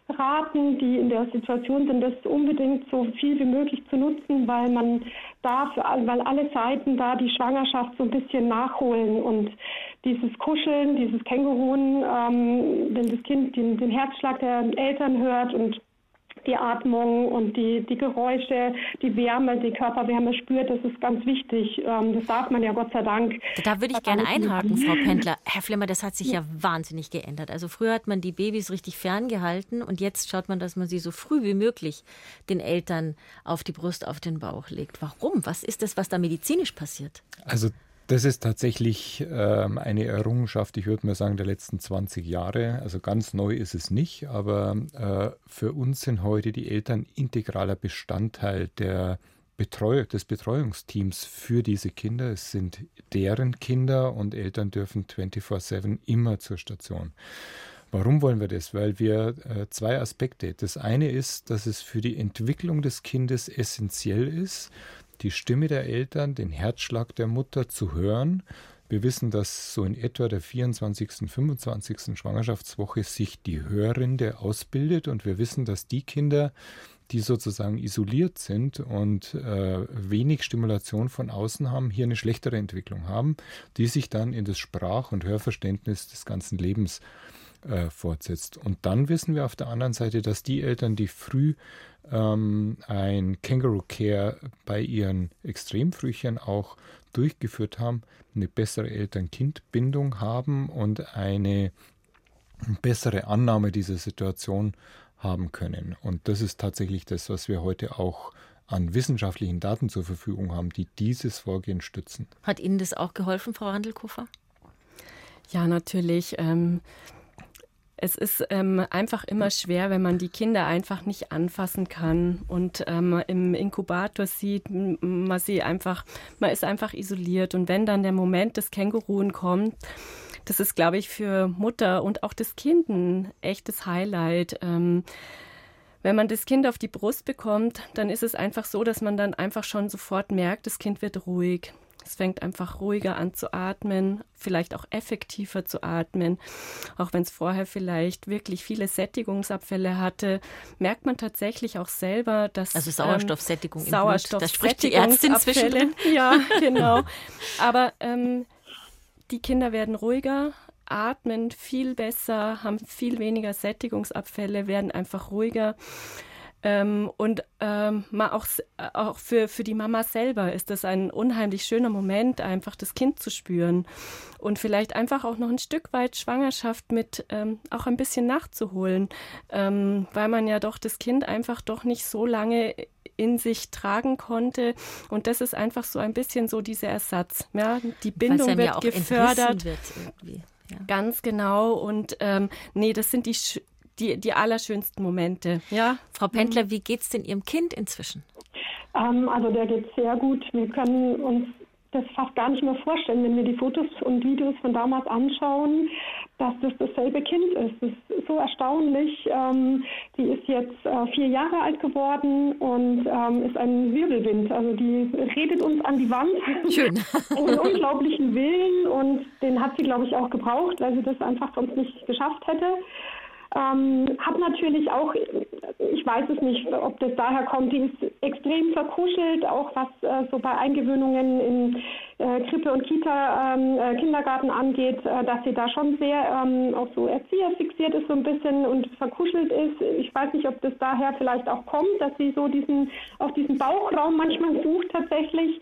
raten, die in der Situation sind, das unbedingt so viel wie möglich zu nutzen, weil man da, für, weil alle Seiten da die Schwangerschaft so ein bisschen nachholen und dieses Kuscheln, dieses Känguruen, ähm, wenn das Kind den, den Herzschlag der Eltern hört und die Atmung und die, die Geräusche, die Wärme, die Körperwärme spürt, das ist ganz wichtig. Ähm, das darf man ja Gott sei Dank. Da würde ich gerne einhaken, Frau Pendler. Herr Flimmer, das hat sich ja. ja wahnsinnig geändert. Also früher hat man die Babys richtig ferngehalten und jetzt schaut man, dass man sie so früh wie möglich den Eltern auf die Brust, auf den Bauch legt. Warum? Was ist das, was da medizinisch passiert? Also das ist tatsächlich ähm, eine Errungenschaft, ich würde mal sagen, der letzten 20 Jahre. Also ganz neu ist es nicht, aber äh, für uns sind heute die Eltern integraler Bestandteil der Betreu des Betreuungsteams für diese Kinder. Es sind deren Kinder und Eltern dürfen 24-7 immer zur Station. Warum wollen wir das? Weil wir äh, zwei Aspekte. Das eine ist, dass es für die Entwicklung des Kindes essentiell ist, die Stimme der Eltern, den Herzschlag der Mutter zu hören. Wir wissen, dass so in etwa der 24., 25. Schwangerschaftswoche sich die Hörrinde ausbildet und wir wissen, dass die Kinder, die sozusagen isoliert sind und äh, wenig Stimulation von außen haben, hier eine schlechtere Entwicklung haben, die sich dann in das Sprach- und Hörverständnis des ganzen Lebens äh, fortsetzt. Und dann wissen wir auf der anderen Seite, dass die Eltern, die früh ähm, ein Kangaroo Care bei ihren Extremfrühchen auch durchgeführt haben, eine bessere Eltern-Kind-Bindung haben und eine bessere Annahme dieser Situation haben können. Und das ist tatsächlich das, was wir heute auch an wissenschaftlichen Daten zur Verfügung haben, die dieses Vorgehen stützen. Hat Ihnen das auch geholfen, Frau Handelkofer? Ja, natürlich. Ähm, es ist ähm, einfach immer schwer, wenn man die Kinder einfach nicht anfassen kann und ähm, im Inkubator sieht, man sie einfach, man ist einfach isoliert. Und wenn dann der Moment des Känguruen kommt, das ist, glaube ich, für Mutter und auch das Kind ein echtes Highlight. Ähm, wenn man das Kind auf die Brust bekommt, dann ist es einfach so, dass man dann einfach schon sofort merkt, das Kind wird ruhig. Es fängt einfach ruhiger an zu atmen, vielleicht auch effektiver zu atmen. Auch wenn es vorher vielleicht wirklich viele Sättigungsabfälle hatte, merkt man tatsächlich auch selber, dass also Sauerstoffsättigung ähm, Sauerstoff das spricht die Ärztin zwischen. [LAUGHS] Ja, genau. Aber ähm, die Kinder werden ruhiger, atmen viel besser, haben viel weniger Sättigungsabfälle, werden einfach ruhiger. Ähm, und ähm, mal auch, auch für, für die Mama selber ist das ein unheimlich schöner Moment, einfach das Kind zu spüren und vielleicht einfach auch noch ein Stück weit Schwangerschaft mit ähm, auch ein bisschen nachzuholen, ähm, weil man ja doch das Kind einfach doch nicht so lange in sich tragen konnte. Und das ist einfach so ein bisschen so dieser Ersatz. Ja, die Bindung wird gefördert. Wird ja. Ganz genau. Und ähm, nee, das sind die die, die allerschönsten Momente. Ja. Frau Pendler, wie geht es denn Ihrem Kind inzwischen? Ähm, also der geht sehr gut. Wir können uns das fast gar nicht mehr vorstellen, wenn wir die Fotos und Videos von damals anschauen, dass das dasselbe Kind ist. Das ist so erstaunlich. Ähm, die ist jetzt äh, vier Jahre alt geworden und ähm, ist ein Wirbelwind. Also die redet uns an die Wand. Schön. [LAUGHS] einen unglaublichen Willen und den hat sie, glaube ich, auch gebraucht, weil sie das einfach sonst nicht geschafft hätte. Ähm, hat natürlich auch, ich weiß es nicht, ob das daher kommt, die ist extrem verkuschelt, auch was äh, so bei Eingewöhnungen in äh, Krippe und Kita, ähm, äh, Kindergarten angeht, äh, dass sie da schon sehr ähm, auf so Erzieher fixiert ist so ein bisschen und verkuschelt ist. Ich weiß nicht, ob das daher vielleicht auch kommt, dass sie so diesen, auf diesen Bauchraum manchmal sucht tatsächlich.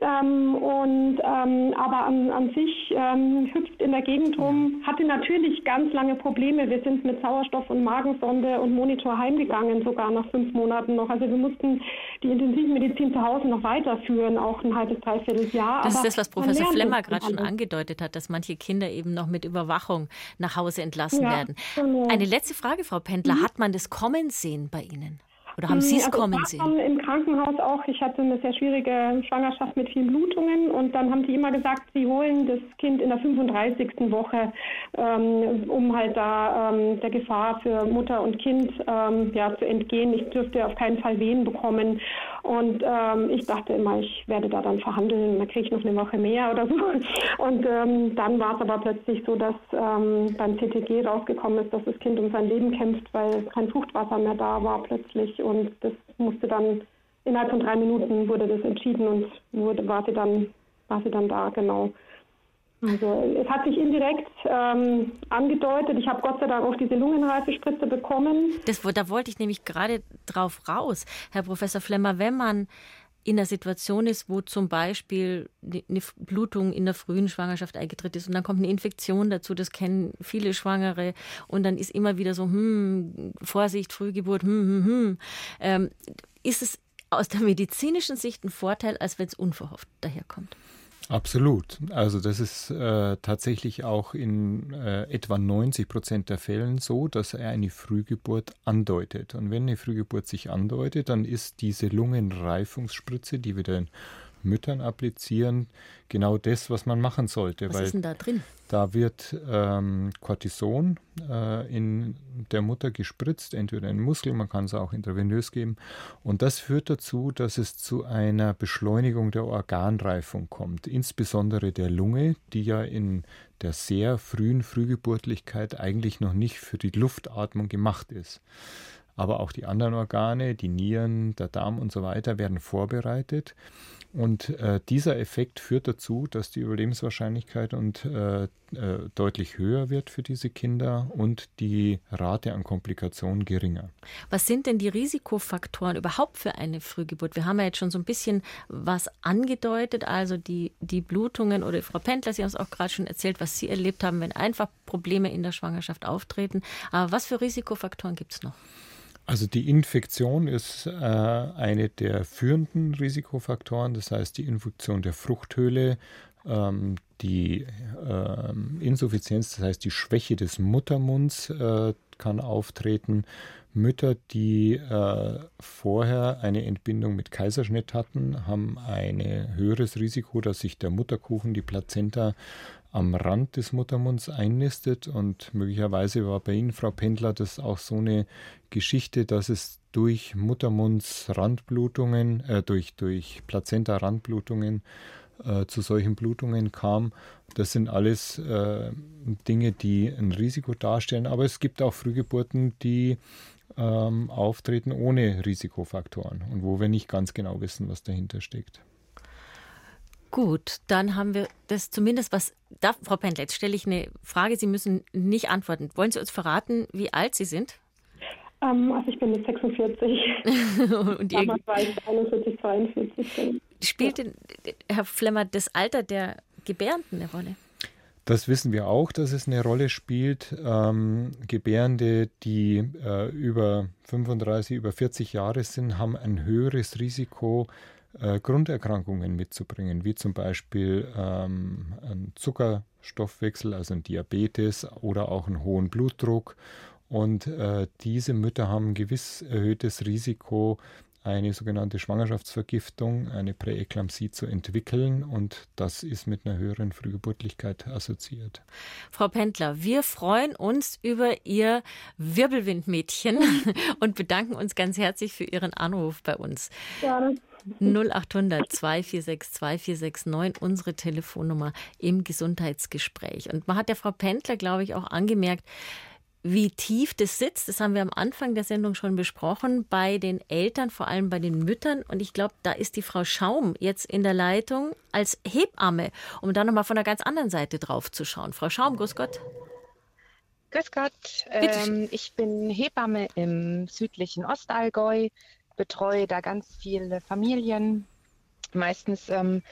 Ähm, und ähm, aber an, an sich ähm, hüpft in der Gegend rum, hatte natürlich ganz lange Probleme. Wir sind mit Sauerstoff und Magensonde und Monitor heimgegangen, sogar nach fünf Monaten noch. Also wir mussten die Intensivmedizin zu Hause noch weiterführen, auch ein halbes, dreiviertel Jahr. Das ist das, was Professor Flemmer gerade schon angedeutet hat, dass manche Kinder eben noch mit Überwachung nach Hause entlassen ja, werden. Genau. Eine letzte Frage, Frau Pendler. Mhm. Hat man das kommen sehen bei Ihnen? Oder haben Sie es also kommen sehen? Im Krankenhaus auch. Ich hatte eine sehr schwierige Schwangerschaft mit vielen Blutungen und dann haben die immer gesagt, sie holen das Kind in der 35. Woche, ähm, um halt da ähm, der Gefahr für Mutter und Kind ähm, ja, zu entgehen. Ich dürfte auf keinen Fall Wehen bekommen. Und ähm, ich dachte immer, ich werde da dann verhandeln, dann kriege ich noch eine Woche mehr oder so. [LAUGHS] Und ähm, dann war es aber plötzlich so, dass ähm, beim CTG rausgekommen ist, dass das Kind um sein Leben kämpft, weil kein Fruchtwasser mehr da war plötzlich und das musste dann innerhalb von drei Minuten wurde das entschieden und wurde, war sie dann, war sie dann da, genau. Also es hat sich indirekt ähm, angedeutet. Ich habe Gott sei Dank auch diese Lungenreifespritze bekommen. Das, da wollte ich nämlich gerade drauf raus, Herr Professor Flemmer, wenn man in einer Situation ist, wo zum Beispiel eine Blutung in der frühen Schwangerschaft eingetreten ist und dann kommt eine Infektion dazu, das kennen viele Schwangere und dann ist immer wieder so, hm, Vorsicht, Frühgeburt, hm, hm, hm. Ähm, ist es aus der medizinischen Sicht ein Vorteil, als wenn es unverhofft daherkommt? Absolut. Also das ist äh, tatsächlich auch in äh, etwa 90 Prozent der Fällen so, dass er eine Frühgeburt andeutet. Und wenn eine Frühgeburt sich andeutet, dann ist diese Lungenreifungsspritze, die wir den Müttern applizieren, genau das, was man machen sollte. Was ist denn da drin? Da wird ähm, Cortison äh, in der Mutter gespritzt, entweder in den Muskel, man kann es auch intravenös geben. Und das führt dazu, dass es zu einer Beschleunigung der Organreifung kommt, insbesondere der Lunge, die ja in der sehr frühen Frühgeburtlichkeit eigentlich noch nicht für die Luftatmung gemacht ist. Aber auch die anderen Organe, die Nieren, der Darm und so weiter, werden vorbereitet. Und äh, dieser Effekt führt dazu, dass die Überlebenswahrscheinlichkeit und, äh, äh, deutlich höher wird für diese Kinder und die Rate an Komplikationen geringer. Was sind denn die Risikofaktoren überhaupt für eine Frühgeburt? Wir haben ja jetzt schon so ein bisschen was angedeutet, also die, die Blutungen oder Frau Pendler, Sie haben es auch gerade schon erzählt, was Sie erlebt haben, wenn einfach Probleme in der Schwangerschaft auftreten. Aber was für Risikofaktoren gibt es noch? Also die Infektion ist äh, eine der führenden Risikofaktoren, das heißt die Infektion der Fruchthöhle, ähm, die äh, Insuffizienz, das heißt die Schwäche des Muttermunds äh, kann auftreten. Mütter, die äh, vorher eine Entbindung mit Kaiserschnitt hatten, haben ein höheres Risiko, dass sich der Mutterkuchen, die Plazenta, am Rand des Muttermunds einnistet. Und möglicherweise war bei Ihnen, Frau Pendler, das auch so eine Geschichte, dass es durch Muttermundsrandblutungen, äh, durch, durch Plazenta-Randblutungen äh, zu solchen Blutungen kam. Das sind alles äh, Dinge, die ein Risiko darstellen. Aber es gibt auch Frühgeburten, die ähm, auftreten ohne Risikofaktoren und wo wir nicht ganz genau wissen, was dahinter steckt. Gut, dann haben wir das zumindest was. Da, Frau Pendler, jetzt stelle ich eine Frage. Sie müssen nicht antworten. Wollen Sie uns verraten, wie alt Sie sind? Ähm, also ich bin jetzt 46. [LAUGHS] Und Damals war ich 41, 42. spielt denn, Herr Flemmer das Alter der Gebärenden eine Rolle? Das wissen wir auch, dass es eine Rolle spielt. Ähm, Gebärende, die äh, über 35, über 40 Jahre sind, haben ein höheres Risiko, äh, Grunderkrankungen mitzubringen, wie zum Beispiel ähm, ein Zuckerstoffwechsel, also ein Diabetes oder auch einen hohen Blutdruck. Und äh, diese Mütter haben ein gewiss erhöhtes Risiko, eine sogenannte Schwangerschaftsvergiftung, eine Präeklampsie zu entwickeln und das ist mit einer höheren Frühgeburtlichkeit assoziiert. Frau Pendler, wir freuen uns über Ihr Wirbelwindmädchen [LAUGHS] und bedanken uns ganz herzlich für Ihren Anruf bei uns. Gerne. 0800 246 2469, unsere Telefonnummer im Gesundheitsgespräch. Und man hat der Frau Pendler, glaube ich, auch angemerkt, wie tief das sitzt, das haben wir am Anfang der Sendung schon besprochen, bei den Eltern, vor allem bei den Müttern. Und ich glaube, da ist die Frau Schaum jetzt in der Leitung als Hebamme, um da nochmal von einer ganz anderen Seite drauf zu schauen. Frau Schaum, grüß Gott. Grüß Gott, ähm, ich bin Hebamme im südlichen Ostallgäu, betreue da ganz viele Familien, meistens ähm,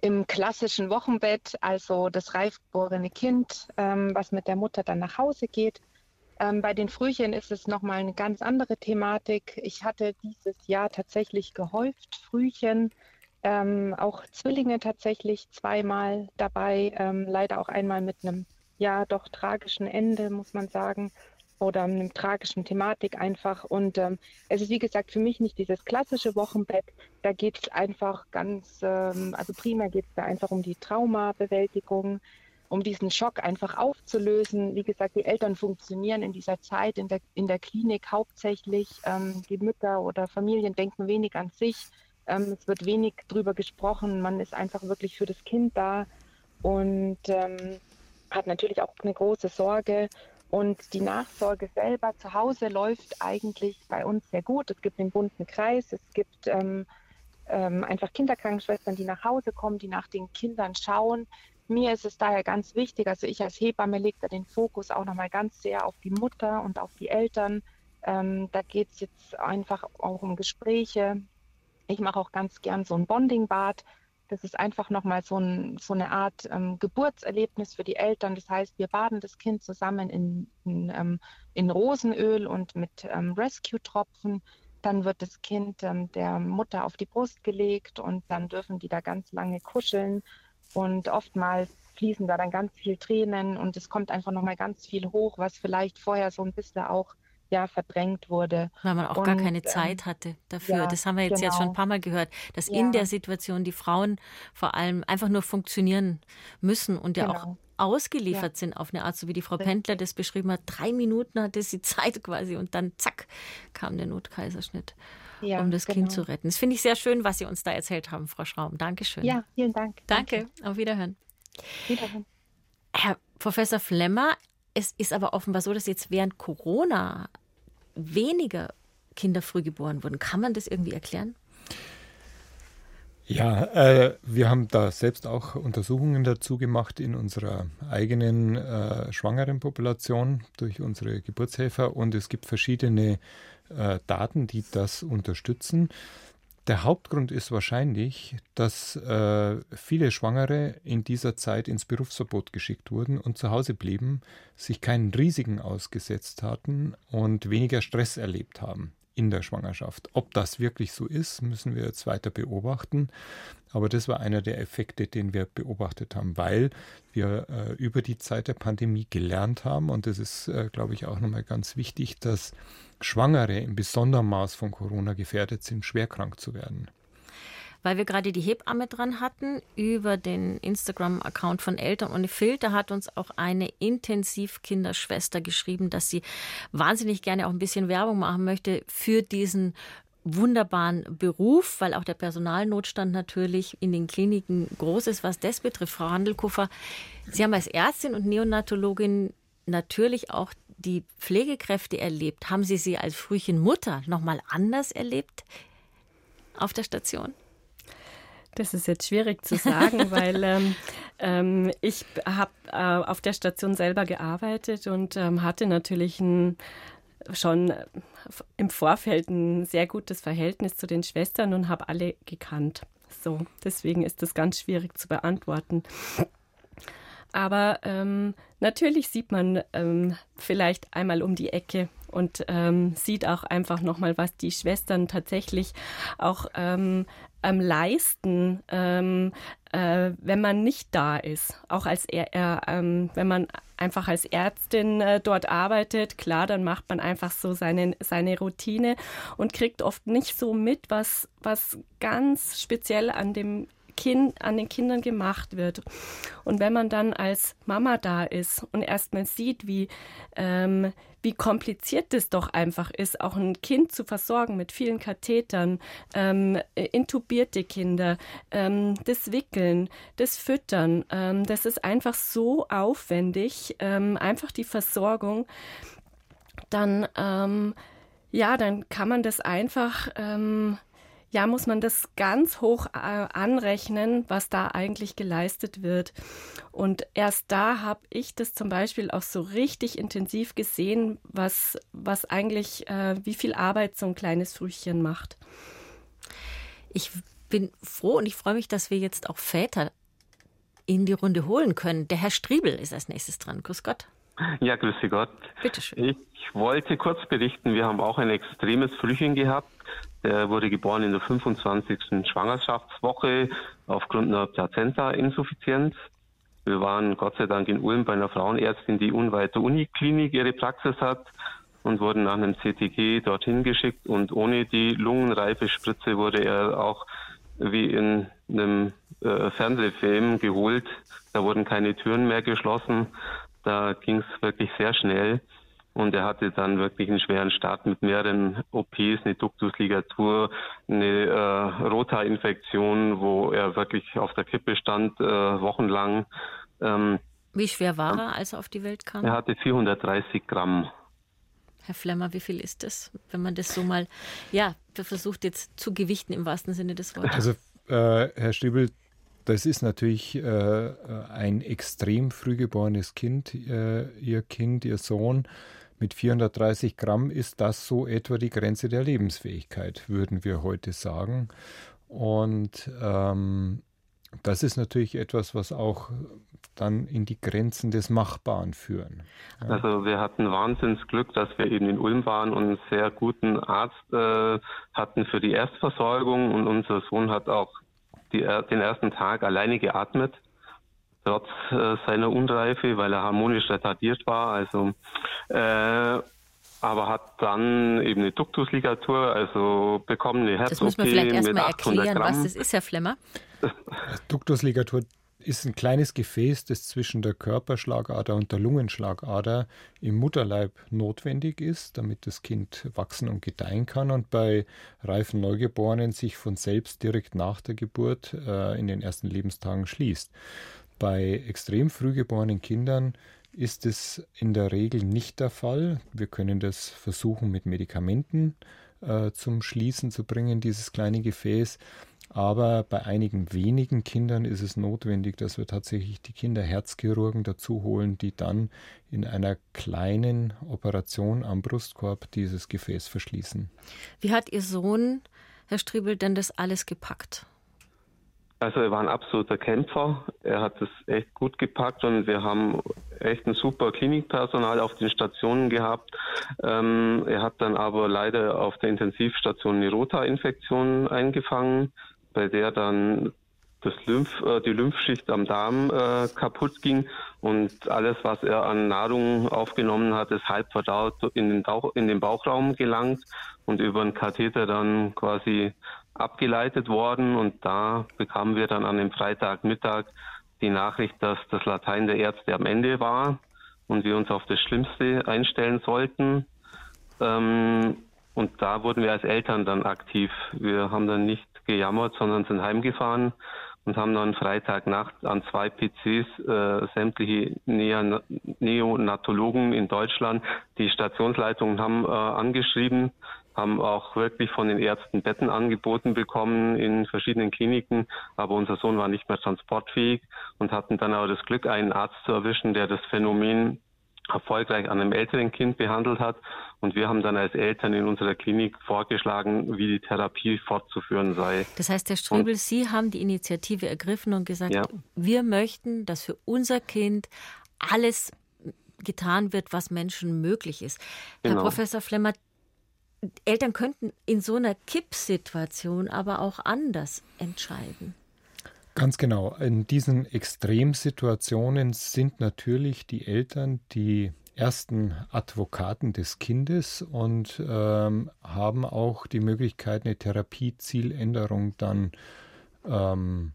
im klassischen Wochenbett, also das reifgeborene Kind, ähm, was mit der Mutter dann nach Hause geht. Ähm, bei den Frühchen ist es nochmal eine ganz andere Thematik. Ich hatte dieses Jahr tatsächlich gehäuft Frühchen, ähm, auch Zwillinge tatsächlich zweimal dabei, ähm, leider auch einmal mit einem ja doch tragischen Ende, muss man sagen, oder einer tragischen Thematik einfach. Und ähm, es ist wie gesagt für mich nicht dieses klassische Wochenbett. Da geht es einfach ganz, ähm, also primär geht es da einfach um die Traumabewältigung um diesen Schock einfach aufzulösen. Wie gesagt, die Eltern funktionieren in dieser Zeit in der, in der Klinik hauptsächlich. Ähm, die Mütter oder Familien denken wenig an sich. Ähm, es wird wenig drüber gesprochen. Man ist einfach wirklich für das Kind da und ähm, hat natürlich auch eine große Sorge. Und die Nachsorge selber zu Hause läuft eigentlich bei uns sehr gut. Es gibt den bunten Kreis, es gibt ähm, ähm, einfach Kinderkrankenschwestern, die nach Hause kommen, die nach den Kindern schauen. Mir ist es daher ganz wichtig, also ich als Hebamme lege da den Fokus auch nochmal ganz sehr auf die Mutter und auf die Eltern. Ähm, da geht es jetzt einfach auch um Gespräche. Ich mache auch ganz gern so ein Bonding-Bad. Das ist einfach nochmal so, ein, so eine Art ähm, Geburtserlebnis für die Eltern. Das heißt, wir baden das Kind zusammen in, in, ähm, in Rosenöl und mit ähm, Rescue-Tropfen. Dann wird das Kind ähm, der Mutter auf die Brust gelegt und dann dürfen die da ganz lange kuscheln. Und oftmals fließen da dann ganz viel Tränen und es kommt einfach nochmal ganz viel hoch, was vielleicht vorher so ein bisschen auch ja verdrängt wurde. Weil man auch Und, gar keine ähm, Zeit hatte dafür. ja, das haben wir jetzt, jetzt schon ein genau. paar Mal gehört, dass Ja. in der Situation die Frauen vor allem einfach nur funktionieren müssen und ja auch Genau. ausgeliefert Ja. sind auf eine Art, so wie die Frau. Pendler das beschrieben hat. Drei Minuten hatte sie [LAUGHS] Zeit quasi und dann zack kam der Notkaiserschnitt, Ja, um das genau. Kind zu retten. Das finde ich sehr schön, was Sie uns da erzählt haben, Frau Schraum. Dankeschön. Ja, vielen Dank. Danke. Auf Wiederhören. Wiederhören. Herr Professor Flemmer, es ist aber offenbar so, dass jetzt während Corona weniger Kinder früh geboren wurden. Kann man das irgendwie erklären? Ja, äh, wir haben da selbst auch Untersuchungen dazu gemacht in unserer eigenen äh, schwangeren Population durch unsere Geburtshelfer und es gibt verschiedene äh, Daten, die das unterstützen. Der Hauptgrund ist wahrscheinlich, dass äh, viele Schwangere in dieser Zeit ins Berufsverbot geschickt wurden und zu Hause blieben, sich keinen Risiken ausgesetzt hatten und weniger Stress erlebt haben in der Schwangerschaft. Ob das wirklich so ist, müssen wir jetzt weiter beobachten. Aber das war einer der Effekte, den wir beobachtet haben, weil wir äh, über die Zeit der Pandemie gelernt haben, und das ist, äh, glaube ich, auch nochmal ganz wichtig, dass Schwangere in besonderem Maß von Corona gefährdet sind, schwer krank zu werden. Weil wir gerade die Hebamme dran hatten, über den Instagram-Account von Eltern ohne Filter hat uns auch eine Intensivkinderschwester geschrieben, dass sie wahnsinnig gerne auch ein bisschen Werbung machen möchte für diesen wunderbaren Beruf, weil auch der Personalnotstand natürlich in den Kliniken groß ist, was das betrifft. Frau Handelkuffer, Sie haben als Ärztin und Neonatologin natürlich auch die Pflegekräfte erlebt. Haben Sie sie als Frühchenmutter nochmal anders erlebt auf der Station? Das ist jetzt schwierig zu sagen, [LAUGHS] weil ähm, ähm, ich habe äh, auf der Station selber gearbeitet und ähm, hatte natürlich ein, schon im Vorfeld ein sehr gutes Verhältnis zu den Schwestern und habe alle gekannt. So, deswegen ist das ganz schwierig zu beantworten. Aber ähm, natürlich sieht man ähm, vielleicht einmal um die Ecke und ähm, sieht auch einfach nochmal, was die Schwestern tatsächlich auch ähm, ähm, leisten, ähm, äh, wenn man nicht da ist. Auch als er, äh, ähm, wenn man einfach als Ärztin äh, dort arbeitet, klar, dann macht man einfach so seine, seine Routine und kriegt oft nicht so mit, was, was ganz speziell an dem Kind, an den Kindern gemacht wird. Und wenn man dann als Mama da ist und erstmal sieht, wie, ähm, wie kompliziert es doch einfach ist, auch ein Kind zu versorgen mit vielen Kathetern, ähm, intubierte Kinder, ähm, das Wickeln, das Füttern, ähm, das ist einfach so aufwendig, ähm, einfach die Versorgung, dann, ähm, ja, dann kann man das einfach ähm, ja, muss man das ganz hoch äh, anrechnen, was da eigentlich geleistet wird. Und erst da habe ich das zum Beispiel auch so richtig intensiv gesehen, was, was eigentlich, äh, wie viel Arbeit so ein kleines Frühchen macht. Ich bin froh und ich freue mich, dass wir jetzt auch Väter in die Runde holen können. Der Herr Striebel ist als nächstes dran. Grüß Gott. Ja, grüße Gott. Bitte schön. Ich wollte kurz berichten, wir haben auch ein extremes Frühchen gehabt. Der wurde geboren in der 25. Schwangerschaftswoche aufgrund einer Plazenta-Insuffizienz. Wir waren Gott sei Dank in Ulm bei einer Frauenärztin, die unweit der Uniklinik ihre Praxis hat und wurden nach einem CTG dorthin geschickt und ohne die Lungenreifespritze wurde er auch wie in einem äh, Fernsehfilm geholt. Da wurden keine Türen mehr geschlossen. Da ging es wirklich sehr schnell. Und er hatte dann wirklich einen schweren Start mit mehreren OPs, eine Ductusligatur, eine äh, Rota-Infektion, wo er wirklich auf der Kippe stand, äh, wochenlang. Ähm, Wie schwer war er, als er auf die Welt kam? er hatte 430 Gramm. Herr Flemmer, wie viel ist das, wenn man das so mal, ja, versucht jetzt zu gewichten im wahrsten Sinne des Wortes? Also, äh, Herr Striebel, das ist natürlich äh, ein extrem früh geborenes Kind. Äh, ihr Kind, Ihr Sohn mit 430 Gramm ist das so etwa die Grenze der Lebensfähigkeit, würden wir heute sagen. Und ähm, das ist natürlich etwas, was auch dann in die Grenzen des Machbaren führen. Ja. Also wir hatten Wahnsinnsglück, dass wir eben in Ulm waren und einen sehr guten Arzt äh, hatten für die Erstversorgung und unser Sohn hat auch die, den ersten Tag alleine geatmet, trotz äh, seiner Unreife, weil er harmonisch retardiert war. Also äh, aber hat dann eben eine Duktusligatur, also bekommen eine Herz-OP Das muss man vielleicht erstmal erklären, was das ist, Herr Flemmer. Duktusligatur ist ein kleines Gefäß, das zwischen der Körperschlagader und der Lungenschlagader im Mutterleib notwendig ist, damit das Kind wachsen und gedeihen kann und bei reifen Neugeborenen sich von selbst direkt nach der Geburt äh, in den ersten Lebenstagen schließt. Bei extrem früh geborenen Kindern ist es in der Regel nicht der Fall. Wir können das versuchen mit Medikamenten äh, zum Schließen zu bringen, dieses kleine Gefäß. Aber bei einigen wenigen Kindern ist es notwendig, dass wir tatsächlich die Kinderherzchirurgen dazu holen, die dann in einer kleinen Operation am Brustkorb dieses Gefäß verschließen. Wie hat Ihr Sohn, Herr Striebel, denn das alles gepackt? Also er war ein absoluter Kämpfer. Er hat es echt gut gepackt und wir haben echt ein super Klinikpersonal auf den Stationen gehabt. Ähm, er hat dann aber leider auf der Intensivstation eine Rota-Infektion eingefangen bei der dann das Lymph, äh, die Lymphschicht am Darm äh, kaputt ging und alles, was er an Nahrung aufgenommen hat, ist halb verdaut in den, Bauch, in den Bauchraum gelangt und über einen Katheter dann quasi abgeleitet worden. Und da bekamen wir dann an dem Freitagmittag die Nachricht, dass das Latein der Ärzte am Ende war und wir uns auf das Schlimmste einstellen sollten. Ähm, und da wurden wir als Eltern dann aktiv. Wir haben dann nicht gejammert, sondern sind heimgefahren und haben dann Freitagnacht an zwei PCs äh, sämtliche Neonatologen in Deutschland, die Stationsleitungen haben äh, angeschrieben, haben auch wirklich von den Ärzten Betten angeboten bekommen in verschiedenen Kliniken, aber unser Sohn war nicht mehr transportfähig und hatten dann aber das Glück, einen Arzt zu erwischen, der das Phänomen erfolgreich an einem älteren Kind behandelt hat. Und wir haben dann als Eltern in unserer Klinik vorgeschlagen, wie die Therapie fortzuführen sei. Das heißt, Herr Ströbel, und, Sie haben die Initiative ergriffen und gesagt, ja. wir möchten, dass für unser Kind alles getan wird, was Menschen möglich ist. Genau. Herr Professor Flemmer, Eltern könnten in so einer Kippsituation aber auch anders entscheiden. Ganz genau. In diesen Extremsituationen sind natürlich die Eltern die ersten Advokaten des Kindes und ähm, haben auch die Möglichkeit, eine Therapiezieländerung dann ähm,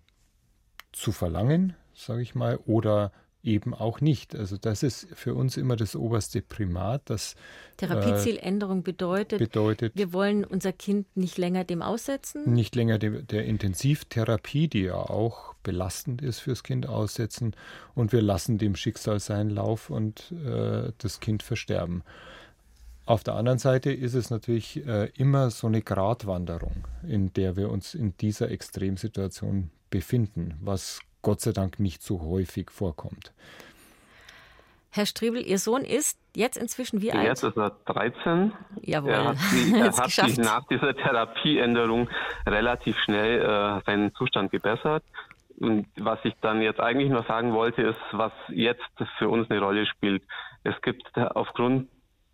zu verlangen, sage ich mal, oder eben auch nicht. Also das ist für uns immer das oberste Primat. Dass, Therapiezieländerung äh, bedeutet, bedeutet, wir wollen unser Kind nicht länger dem aussetzen? Nicht länger de, der Intensivtherapie, die ja auch belastend ist fürs Kind, aussetzen. Und wir lassen dem Schicksal seinen Lauf und äh, das Kind versterben. Auf der anderen Seite ist es natürlich äh, immer so eine Gratwanderung, in der wir uns in dieser Extremsituation befinden, was Gott sei Dank nicht so häufig vorkommt. Herr Striebel, Ihr Sohn ist jetzt inzwischen wie alt? Jetzt ist er 13. Jawohl. Er hat, die, er [LAUGHS] hat sich nach dieser Therapieänderung relativ schnell äh, seinen Zustand gebessert. Und was ich dann jetzt eigentlich noch sagen wollte, ist, was jetzt für uns eine Rolle spielt. Es gibt aufgrund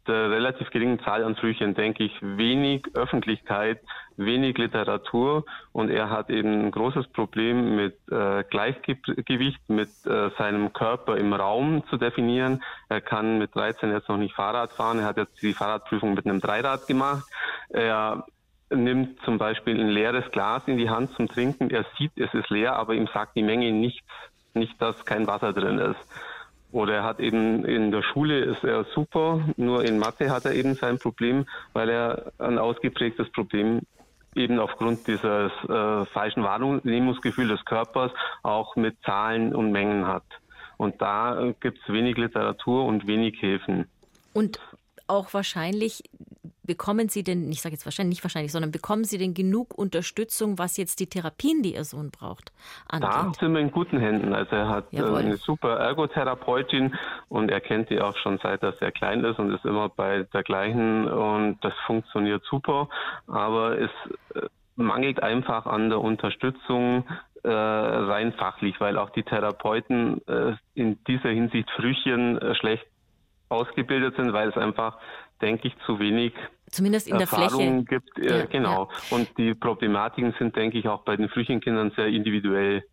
der relativ geringen Zahl an Flüchen, denke ich, wenig Öffentlichkeit, wenig Literatur und er hat eben ein großes Problem mit äh, Gleichgewicht, mit äh, seinem Körper im Raum zu definieren. Er kann mit 13 jetzt noch nicht Fahrrad fahren. Er hat jetzt die Fahrradprüfung mit einem Dreirad gemacht. Er nimmt zum Beispiel ein leeres Glas in die Hand zum Trinken. Er sieht, es ist leer, aber ihm sagt die Menge nichts, nicht, dass kein Wasser drin ist. Oder er hat eben in der Schule ist er super, nur in Mathe hat er eben sein Problem, weil er ein ausgeprägtes Problem eben aufgrund dieses äh, falschen Wahrnehmungsgefühls des Körpers auch mit Zahlen und Mengen hat. Und da äh, gibt es wenig Literatur und wenig Hilfen. Und auch wahrscheinlich bekommen Sie denn, ich sage jetzt wahrscheinlich nicht wahrscheinlich, sondern bekommen Sie denn genug Unterstützung, was jetzt die Therapien, die Ihr Sohn braucht, angeht? Da sind wir in guten Händen. Also er hat äh, Jawohl. eine super Ergotherapeutin und er kennt die auch schon seit er sehr klein ist und ist immer bei der gleichen und das funktioniert super. Aber es äh, mangelt einfach an der Unterstützung äh, rein fachlich, weil auch die Therapeuten äh, in dieser Hinsicht Frühchen äh, schlecht ausgebildet sind, weil es einfach, denke ich, zu wenig Zumindest in Erfahrung der Fläche. gibt. Äh, ja, genau. Ja. Und die Problematiken sind, denke ich, auch bei den Frühchenkindern sehr individuell.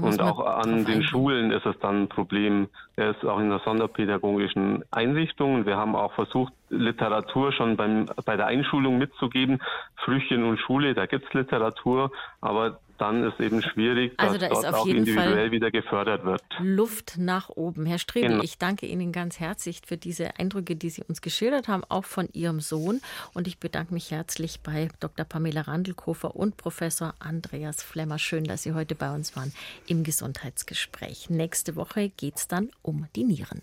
Und auch an den Schulen ist es dann ein Problem. Er ist auch in der sonderpädagogischen Einrichtung. Wir haben auch versucht, Literatur schon beim, bei der Einschulung mitzugeben. Frühchen und Schule, da gibt es Literatur, aber dann ist eben schwierig, also dass da dort auch Fall individuell wieder gefördert wird. Luft nach oben. Herr Strebe, Genau. ich danke Ihnen ganz herzlich für diese Eindrücke, die Sie uns geschildert haben, auch von Ihrem Sohn. Und ich bedanke mich herzlich bei Dr. Pamela Randelkofer und Professor Andreas Flemmer. Schön, dass Sie heute bei uns waren im Gesundheitsgespräch. Nächste Woche geht es dann um die Nieren.